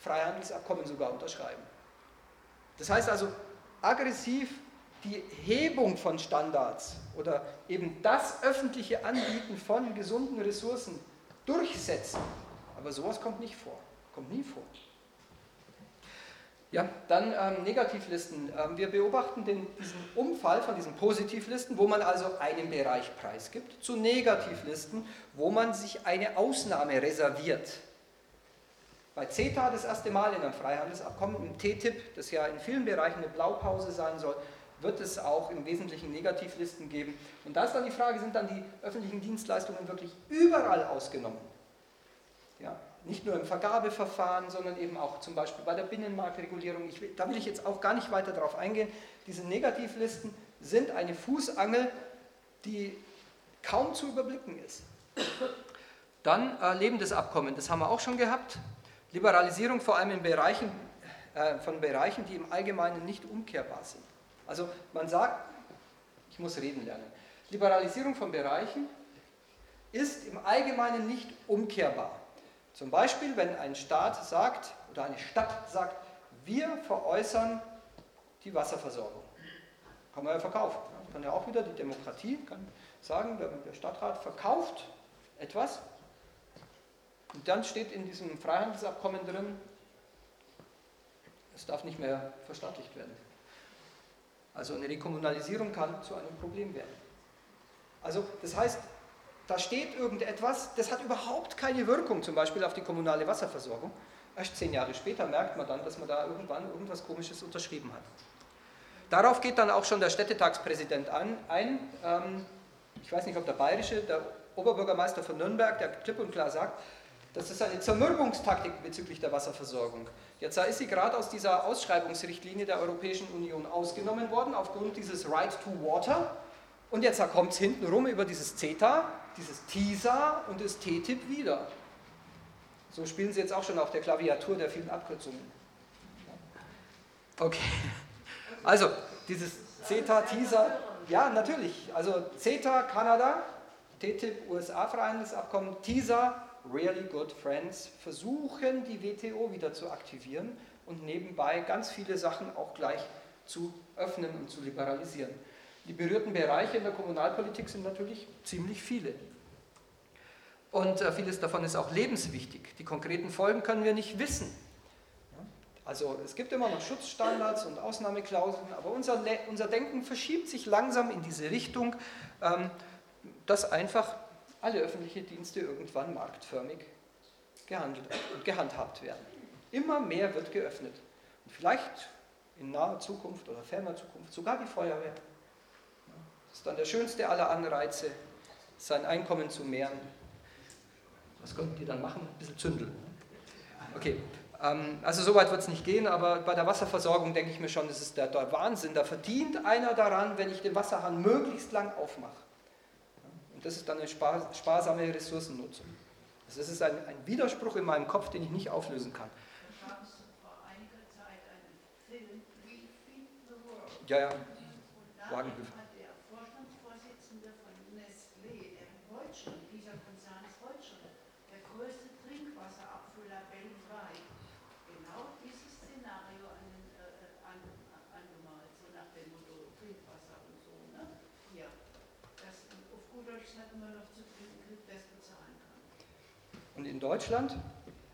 Freihandelsabkommen sogar unterschreiben. Das heißt also, aggressiv die Hebung von Standards oder eben das öffentliche Anbieten von gesunden Ressourcen durchsetzen. Aber sowas kommt nicht vor, kommt nie vor. Ja, dann ähm, Negativlisten. Ähm, wir beobachten den, diesen Umfall von diesen Positivlisten, wo man also einen Bereich preisgibt, zu Negativlisten, wo man sich eine Ausnahme reserviert. Bei CETA das erste Mal in einem Freihandelsabkommen, im TTIP, das ja in vielen Bereichen eine Blaupause sein soll, wird es auch im Wesentlichen Negativlisten geben. Und da ist dann die Frage, sind dann die öffentlichen Dienstleistungen wirklich überall ausgenommen? Ja, nicht nur im Vergabeverfahren, sondern eben auch zum Beispiel bei der Binnenmarktregulierung. Will, da will ich jetzt auch gar nicht weiter darauf eingehen. Diese Negativlisten sind eine Fußangel, die kaum zu überblicken ist. Dann äh, lebendes Abkommen, das haben wir auch schon gehabt. Liberalisierung vor allem in Bereichen, äh, von Bereichen, die im Allgemeinen nicht umkehrbar sind. Also man sagt, ich muss reden lernen. Liberalisierung von Bereichen ist im Allgemeinen nicht umkehrbar. Zum Beispiel, wenn ein Staat sagt oder eine Stadt sagt, wir veräußern die Wasserversorgung. Kann man ja verkaufen. Kann ja auch wieder die Demokratie kann sagen, der Stadtrat verkauft etwas und dann steht in diesem Freihandelsabkommen drin, es darf nicht mehr verstaatlicht werden. Also eine Rekommunalisierung kann zu einem Problem werden. Also das heißt, da steht irgendetwas, das hat überhaupt keine Wirkung, zum Beispiel auf die kommunale Wasserversorgung. Erst zehn Jahre später merkt man dann, dass man da irgendwann irgendwas Komisches unterschrieben hat. Darauf geht dann auch schon der Städtetagspräsident an, ein. Ähm, ich weiß nicht, ob der bayerische, der Oberbürgermeister von Nürnberg, der klipp und klar sagt, das ist eine Zermürbungstaktik bezüglich der Wasserversorgung. Jetzt ist sie gerade aus dieser Ausschreibungsrichtlinie der Europäischen Union ausgenommen worden, aufgrund dieses Right to Water. Und jetzt kommt es hinten rum über dieses CETA, dieses TISA und das TTIP wieder. So spielen sie jetzt auch schon auf der Klaviatur der vielen Abkürzungen. Okay. Also, dieses CETA, TISA, ja, natürlich. Also CETA, Kanada, TTIP, USA-Freihandelsabkommen, TISA, Really Good Friends, versuchen die WTO wieder zu aktivieren und nebenbei ganz viele Sachen auch gleich zu öffnen und zu liberalisieren. Die berührten Bereiche in der Kommunalpolitik sind natürlich ziemlich viele. Und äh, vieles davon ist auch lebenswichtig. Die konkreten Folgen können wir nicht wissen. Also es gibt immer noch Schutzstandards und Ausnahmeklauseln, aber unser, unser Denken verschiebt sich langsam in diese Richtung, ähm, dass einfach alle öffentlichen Dienste irgendwann marktförmig gehandelt und gehandhabt werden. Immer mehr wird geöffnet. Und vielleicht in naher Zukunft oder ferner Zukunft sogar die Feuerwehr. Das ist dann der schönste aller Anreize, sein Einkommen zu mehren. Was könnten die dann machen? Ein bisschen zündeln. Okay, ähm, also so weit wird es nicht gehen, aber bei der Wasserversorgung denke ich mir schon, das ist der, der Wahnsinn. Da verdient einer daran, wenn ich den Wasserhahn möglichst lang aufmache. Und das ist dann eine sparsame Ressourcennutzung. Das ist ein, ein Widerspruch in meinem Kopf, den ich nicht auflösen kann. Ja, ja. Wagenhöfer. Und in Deutschland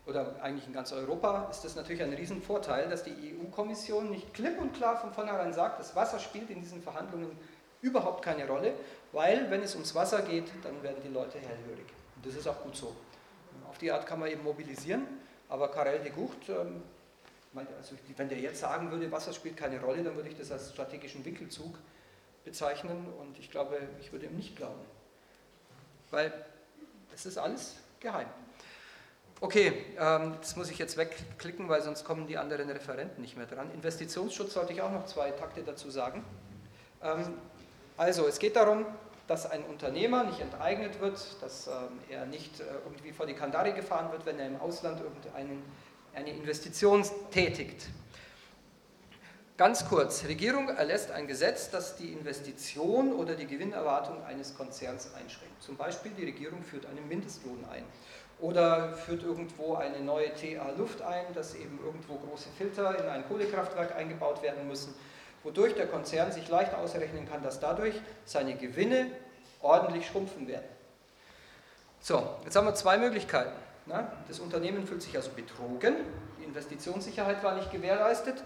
oder eigentlich in ganz Europa ist das natürlich ein Riesenvorteil, dass die EU-Kommission nicht klipp und klar von vornherein sagt, das Wasser spielt in diesen Verhandlungen überhaupt keine Rolle, weil wenn es ums Wasser geht, dann werden die Leute hellhörig. Und das ist auch gut so. Auf die Art kann man eben mobilisieren, aber Karel de Gucht, ähm, also wenn der jetzt sagen würde, Wasser spielt keine Rolle, dann würde ich das als strategischen Wickelzug bezeichnen und ich glaube, ich würde ihm nicht glauben. Weil es ist alles geheim. Okay, ähm, das muss ich jetzt wegklicken, weil sonst kommen die anderen Referenten nicht mehr dran. Investitionsschutz sollte ich auch noch zwei Takte dazu sagen. Ähm, also, es geht darum, dass ein Unternehmer nicht enteignet wird, dass ähm, er nicht äh, irgendwie vor die Kandare gefahren wird, wenn er im Ausland irgendeine Investition tätigt. Ganz kurz, Regierung erlässt ein Gesetz, das die Investition oder die Gewinnerwartung eines Konzerns einschränkt. Zum Beispiel die Regierung führt einen Mindestlohn ein oder führt irgendwo eine neue TA-Luft ein, dass eben irgendwo große Filter in ein Kohlekraftwerk eingebaut werden müssen, wodurch der Konzern sich leicht ausrechnen kann, dass dadurch seine Gewinne ordentlich schrumpfen werden. So, jetzt haben wir zwei Möglichkeiten. Das Unternehmen fühlt sich also betrogen, die Investitionssicherheit war nicht gewährleistet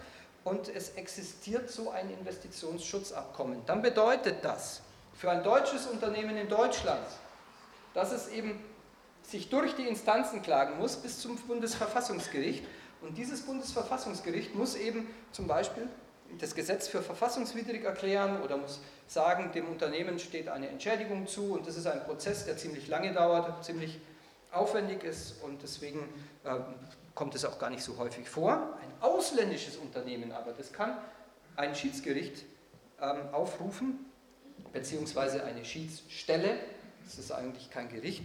und es existiert so ein Investitionsschutzabkommen. Dann bedeutet das für ein deutsches Unternehmen in Deutschland, dass es eben sich durch die Instanzen klagen muss bis zum Bundesverfassungsgericht. Und dieses Bundesverfassungsgericht muss eben zum Beispiel das Gesetz für verfassungswidrig erklären oder muss sagen, dem Unternehmen steht eine Entschädigung zu. Und das ist ein Prozess, der ziemlich lange dauert, ziemlich aufwendig ist und deswegen äh, kommt es auch gar nicht so häufig vor. Ein ausländisches Unternehmen aber, das kann ein Schiedsgericht ähm, aufrufen, beziehungsweise eine Schiedsstelle, das ist eigentlich kein Gericht,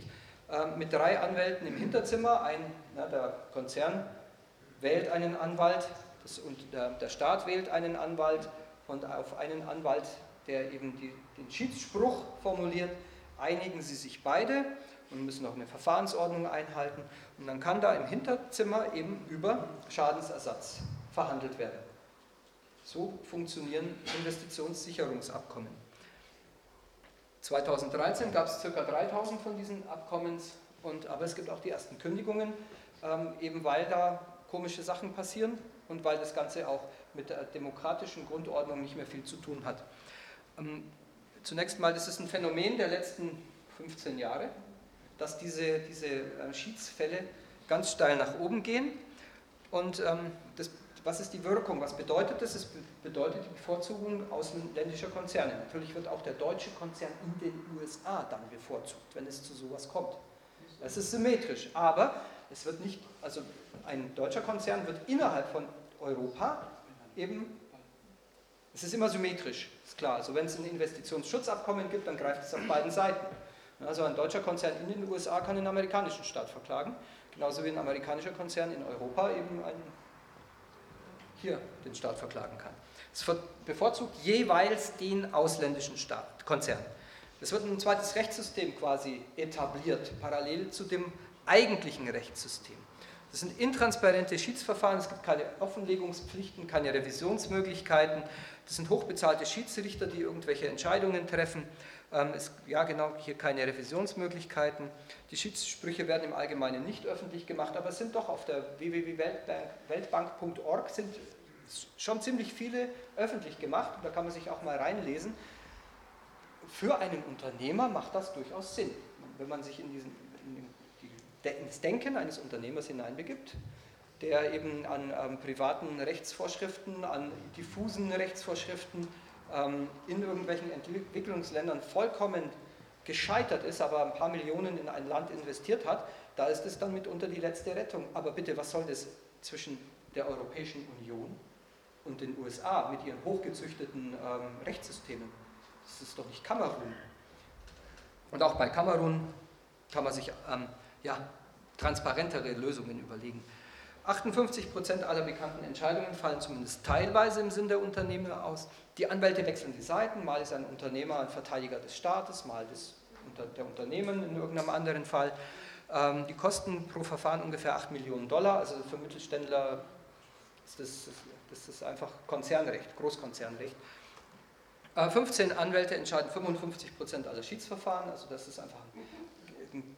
ähm, mit drei Anwälten im Hinterzimmer. Ein, na, der Konzern wählt einen Anwalt das, und der, der, Staat wählt einen Anwalt und auf einen Anwalt, der eben die, den Schiedsspruch formuliert, einigen sie sich beide und müssen auch eine Verfahrensordnung einhalten. Und dann kann da im Hinterzimmer eben über Schadensersatz verhandelt werden. So funktionieren Investitionssicherungsabkommen. 2013 gab es ca. 3000 von diesen Abkommens, und, aber es gibt auch die ersten Kündigungen, ähm, eben weil da komische Sachen passieren und weil das Ganze auch mit der demokratischen Grundordnung nicht mehr viel zu tun hat. Ähm, zunächst mal, das ist ein Phänomen der letzten 15 Jahre, dass diese, diese äh, Schiedsfälle ganz steil nach oben gehen. Und ähm, das was ist die Wirkung? Was bedeutet das? Es bedeutet die Bevorzugung ausländischer Konzerne. Natürlich wird auch der deutsche Konzern in den USA dann bevorzugt, wenn es zu sowas kommt. Das ist symmetrisch, aber es wird nicht, also ein deutscher Konzern wird innerhalb von Europa eben, es ist immer symmetrisch, ist klar. Also wenn es ein Investitionsschutzabkommen gibt, dann greift es auf beiden Seiten. Also ein deutscher Konzern in den USA kann den amerikanischen Staat verklagen, genauso wie ein amerikanischer Konzern in Europa eben einen hier den Staat verklagen kann. Es bevorzugt jeweils den ausländischen Staat, Konzern. Es wird ein zweites Rechtssystem quasi etabliert, parallel zu dem eigentlichen Rechtssystem. Das sind intransparente Schiedsverfahren, es gibt keine Offenlegungspflichten, keine Revisionsmöglichkeiten. Das sind hochbezahlte Schiedsrichter, die irgendwelche Entscheidungen treffen. Ähm, es, ja, genau, hier keine Revisionsmöglichkeiten. Die Schiedssprüche werden im Allgemeinen nicht öffentlich gemacht, aber es sind doch auf der www.weltbank.org sind schon ziemlich viele öffentlich gemacht. Da kann man sich auch mal reinlesen. Für einen Unternehmer macht das durchaus Sinn. wenn man sich in, diesen, in das Denken eines Unternehmers hineinbegibt, der eben an ähm, privaten Rechtsvorschriften, an diffusen Rechtsvorschriften in irgendwelchen Entwicklungsländern vollkommen gescheitert ist, aber ein paar Millionen in ein Land investiert hat, da ist es dann mitunter die letzte Rettung. Aber bitte, was soll das zwischen der Europäischen Union und den USA mit ihren hochgezüchteten ähm, Rechtssystemen? Das ist doch nicht Kamerun. Und auch bei Kamerun kann man sich ähm, ja, transparentere Lösungen überlegen. 58 Prozent aller bekannten Entscheidungen fallen zumindest teilweise im Sinn der Unternehmer aus. Die Anwälte wechseln die Seiten, mal ist ein Unternehmer ein Verteidiger des Staates, mal des, der Unternehmen in irgendeinem anderen Fall. Ähm, die Kosten pro Verfahren ungefähr 8 Millionen Dollar, also für Mittelständler ist das, das ist einfach Konzernrecht, Großkonzernrecht. 15 äh, Anwälte entscheiden 55 Prozent aller Schiedsverfahren, also das ist einfach ein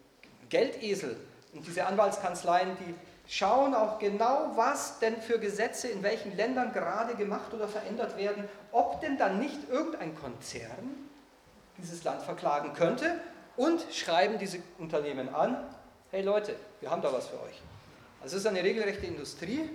Geldesel. Und diese Anwaltskanzleien, die schauen auch genau, was denn für Gesetze in welchen Ländern gerade gemacht oder verändert werden, ob denn dann nicht irgendein Konzern dieses Land verklagen könnte und schreiben diese Unternehmen an, hey Leute, wir haben da was für euch. Also es ist eine regelrechte Industrie,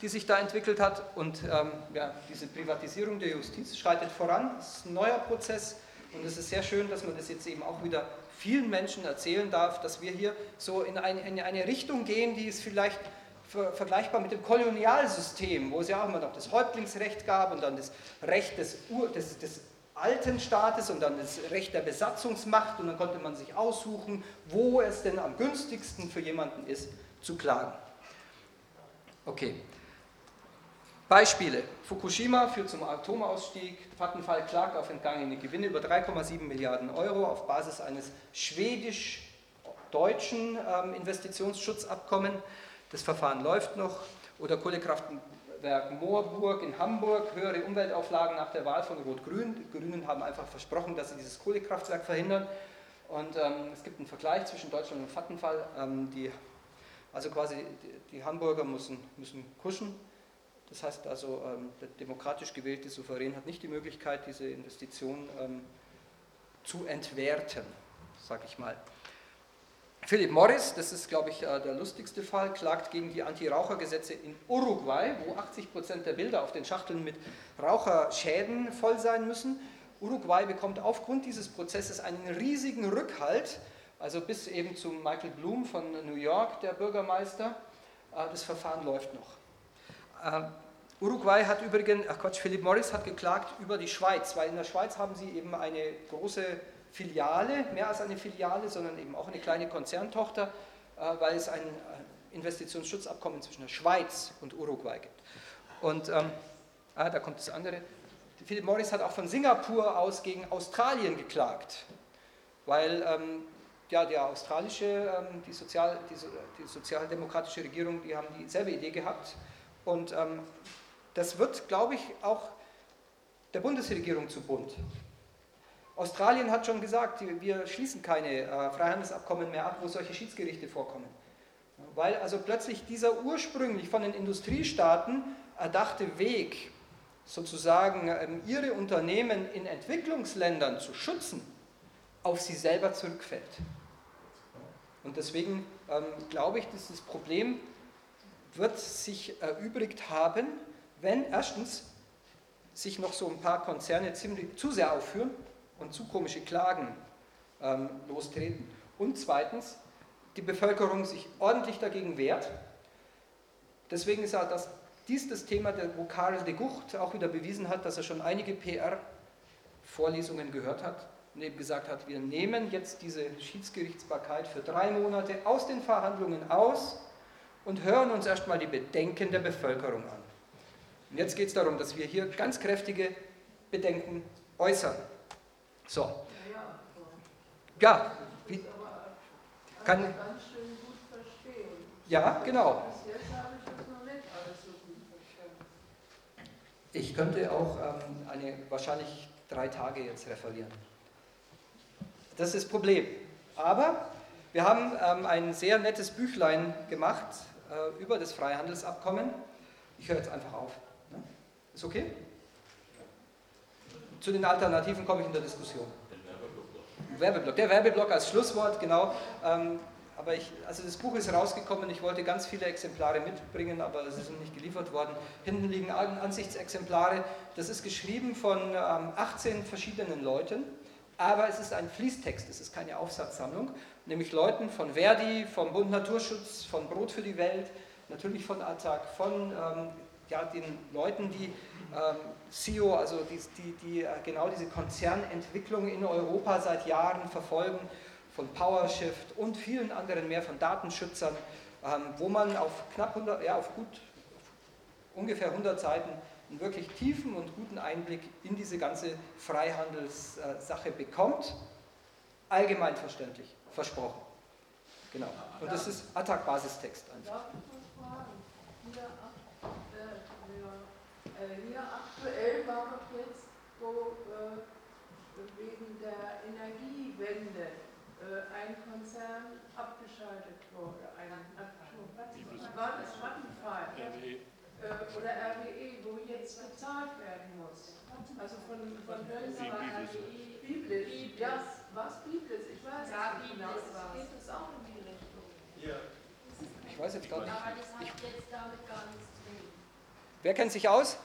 die sich da entwickelt hat und ähm, ja, diese Privatisierung der Justiz schreitet voran. Es ist ein neuer Prozess und es ist sehr schön, dass man das jetzt eben auch wieder vielen Menschen erzählen darf, dass wir hier so in eine, in eine Richtung gehen, die ist vielleicht vergleichbar mit dem Kolonialsystem, wo es ja auch immer noch das Häuptlingsrecht gab und dann das Recht des, Ur, des, des alten Staates und dann das Recht der Besatzungsmacht und dann konnte man sich aussuchen, wo es denn am günstigsten für jemanden ist, zu klagen. Okay. Beispiele. Fukushima führt zum Atomausstieg. Vattenfall klagt auf entgangene Gewinne über 3,7 Milliarden Euro auf Basis eines schwedisch-deutschen ähm, Investitionsschutzabkommens. Das Verfahren läuft noch. Oder Kohlekraftwerk Moorburg in Hamburg, höhere Umweltauflagen nach der Wahl von Rot-Grün. Die Grünen haben einfach versprochen, dass sie dieses Kohlekraftwerk verhindern. Und ähm, es gibt einen Vergleich zwischen Deutschland und Vattenfall. Ähm, die, also quasi die, die Hamburger müssen, müssen kuschen das heißt also, ähm, der demokratisch gewählte Souverän hat nicht die Möglichkeit, diese Investition ähm, zu entwerten, sage ich mal. Philip Morris, das ist, glaube ich, äh, der lustigste Fall, klagt gegen die Anti-Raucher-Gesetze in Uruguay, wo 80 Prozent der Bilder auf den Schachteln mit Raucherschäden voll sein müssen. Uruguay bekommt aufgrund dieses Prozesses einen riesigen Rückhalt, also bis eben zu Michael Bloom von New York, der Bürgermeister. Äh, das Verfahren läuft noch. Uh, Uruguay hat übrigens, ach Quatsch, Philip Morris hat geklagt über die Schweiz, weil in der Schweiz haben sie eben eine große Filiale, mehr als eine Filiale, sondern eben auch eine kleine Konzerntochter, uh, weil es ein äh, Investitionsschutzabkommen zwischen der Schweiz und Uruguay gibt. Und ähm, ah, da kommt das andere. Philip Morris hat auch von Singapur aus gegen Australien geklagt, weil ähm, ja, der australische, ähm, die, Sozial, die, die sozialdemokratische Regierung, die haben dieselbe Idee gehabt und ähm, das wird, glaube ich, auch der Bundesregierung zu bunt. Australien hat schon gesagt, wir schließen keine äh, Freihandelsabkommen mehr ab, wo solche Schiedsgerichte vorkommen. Weil also plötzlich dieser ursprünglich von den Industriestaaten erdachte Weg, sozusagen ähm, ihre Unternehmen in Entwicklungsländern zu schützen, auf sie selber zurückfällt. Und deswegen ähm, glaube ich, dass das Problem wird sich erübrigt haben, wenn erstens sich noch so ein paar Konzerne ziemlich zu sehr aufführen und zu komische Klagen ähm, lostreten und zweitens die Bevölkerung sich ordentlich dagegen wehrt. Deswegen ist ja das, dies das Thema, wo Karel de Gucht auch wieder bewiesen hat, dass er schon einige PR-Vorlesungen gehört hat und eben gesagt hat, wir nehmen jetzt diese Schiedsgerichtsbarkeit für drei Monate aus den Verhandlungen aus und hören uns erstmal die Bedenken der Bevölkerung an. Und jetzt geht es darum, dass wir hier ganz kräftige Bedenken äußern. So. Ja, wie, kann. Ja, genau. Ich könnte auch ähm, eine, wahrscheinlich drei Tage jetzt referieren. Das ist das Problem. Aber wir haben ähm, ein sehr nettes Büchlein gemacht äh, über das Freihandelsabkommen. Ich höre jetzt einfach auf. Ne? Ist okay? Zu den Alternativen komme ich in der Diskussion. Werbeblock. Der Werbeblock als Schlusswort, genau. Ähm, aber ich, also das Buch ist rausgekommen, ich wollte ganz viele Exemplare mitbringen, aber sie sind nicht geliefert worden. Hinten liegen Ansichtsexemplare. Das ist geschrieben von ähm, 18 verschiedenen Leuten, aber es ist ein Fließtext, es ist keine Aufsatzsammlung, nämlich Leuten von Verdi, vom Bund Naturschutz, von Brot für die Welt, natürlich von Attac, von ähm, ja, den Leuten, die ähm, CEO, also die, die, die äh, genau diese Konzernentwicklung in Europa seit Jahren verfolgen, von PowerShift und vielen anderen mehr, von Datenschützern, ähm, wo man auf knapp 100, ja, auf gut ungefähr 100 Seiten einen wirklich tiefen und guten Einblick in diese ganze Freihandelssache bekommt. Allgemein verständlich, versprochen. Genau. Und das ist Attack-Basistext einfach. Äh, hier aktuell war doch jetzt, wo äh, wegen der Energiewende äh, ein Konzern abgeschaltet wurde. Ein, was war das Vattenfall? Äh, oder RWE, wo jetzt bezahlt werden muss. Also von, von Hölzer war RWE. Biblis. Ja, was Biblis? Ich weiß ja, nicht genau. Geht es auch in die Richtung? Ja. Ich weiß jetzt gar nicht. Aber das hat jetzt damit gar nichts zu tun. Wer kennt sich aus?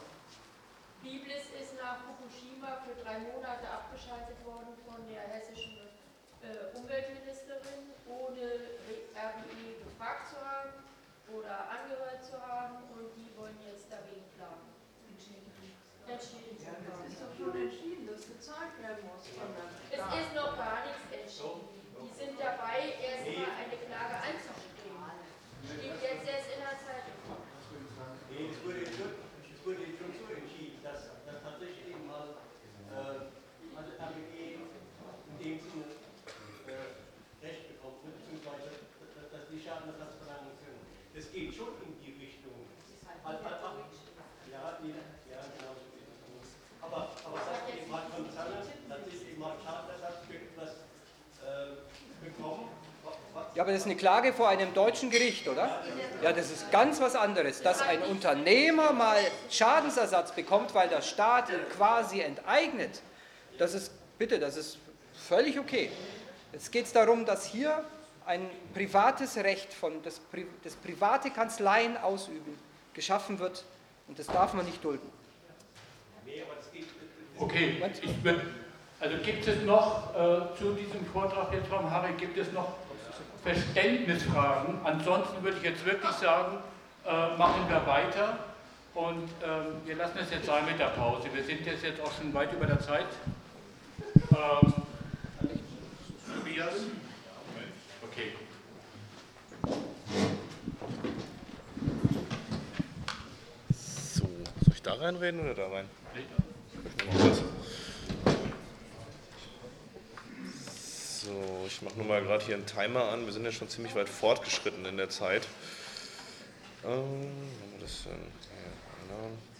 Biblis ist nach Fukushima für drei Monate abgeschaltet worden von der hessischen äh, Umweltministerin, ohne RWE gefragt zu haben oder angehört zu haben und die wollen jetzt dagegen klagen. Entschädigung. Entschädigung. Ja, das ist doch schon entschieden, dass gezahlt werden muss. Es ist noch gar nichts entschieden. Die sind dabei, erstmal eine Klage einzustellen. Steht jetzt erst in der Zeitung. Nee, es wurde schon, es wurde schon so entschieden, dass, dass tatsächlich eben mal äh, also RWE in dem Sinne äh, Recht bekommt, ne, beziehungsweise dass, dass die Schadenersatzverlangen sind. Das geht schon in die Richtung. Al, al, al, ja, ja, ja, genau so ist es. Aber, aber dass eben mal Konzerne, dass sie eben mal Schadenersatz für etwas äh, bekommen, ja, aber das ist eine Klage vor einem deutschen Gericht, oder? Ja, das ist ganz was anderes. Dass ein Unternehmer mal Schadensersatz bekommt, weil der Staat ihn quasi enteignet, das ist, bitte, das ist völlig okay. Jetzt geht es darum, dass hier ein privates Recht von das, das private Kanzleien ausüben geschaffen wird und das darf man nicht dulden. Okay, ich bin, also gibt es noch äh, zu diesem Vortrag jetzt vom Harry, gibt es noch Verständnisfragen? Ansonsten würde ich jetzt wirklich sagen, äh, machen wir weiter und äh, wir lassen es jetzt sein mit der Pause. Wir sind jetzt, jetzt auch schon weit über der Zeit. Ähm, Tobias? Okay. So, soll ich da reinreden oder da rein? So, ich mache nur mal gerade hier einen Timer an. Wir sind ja schon ziemlich weit fortgeschritten in der Zeit. Ähm, haben wir das denn? Ja.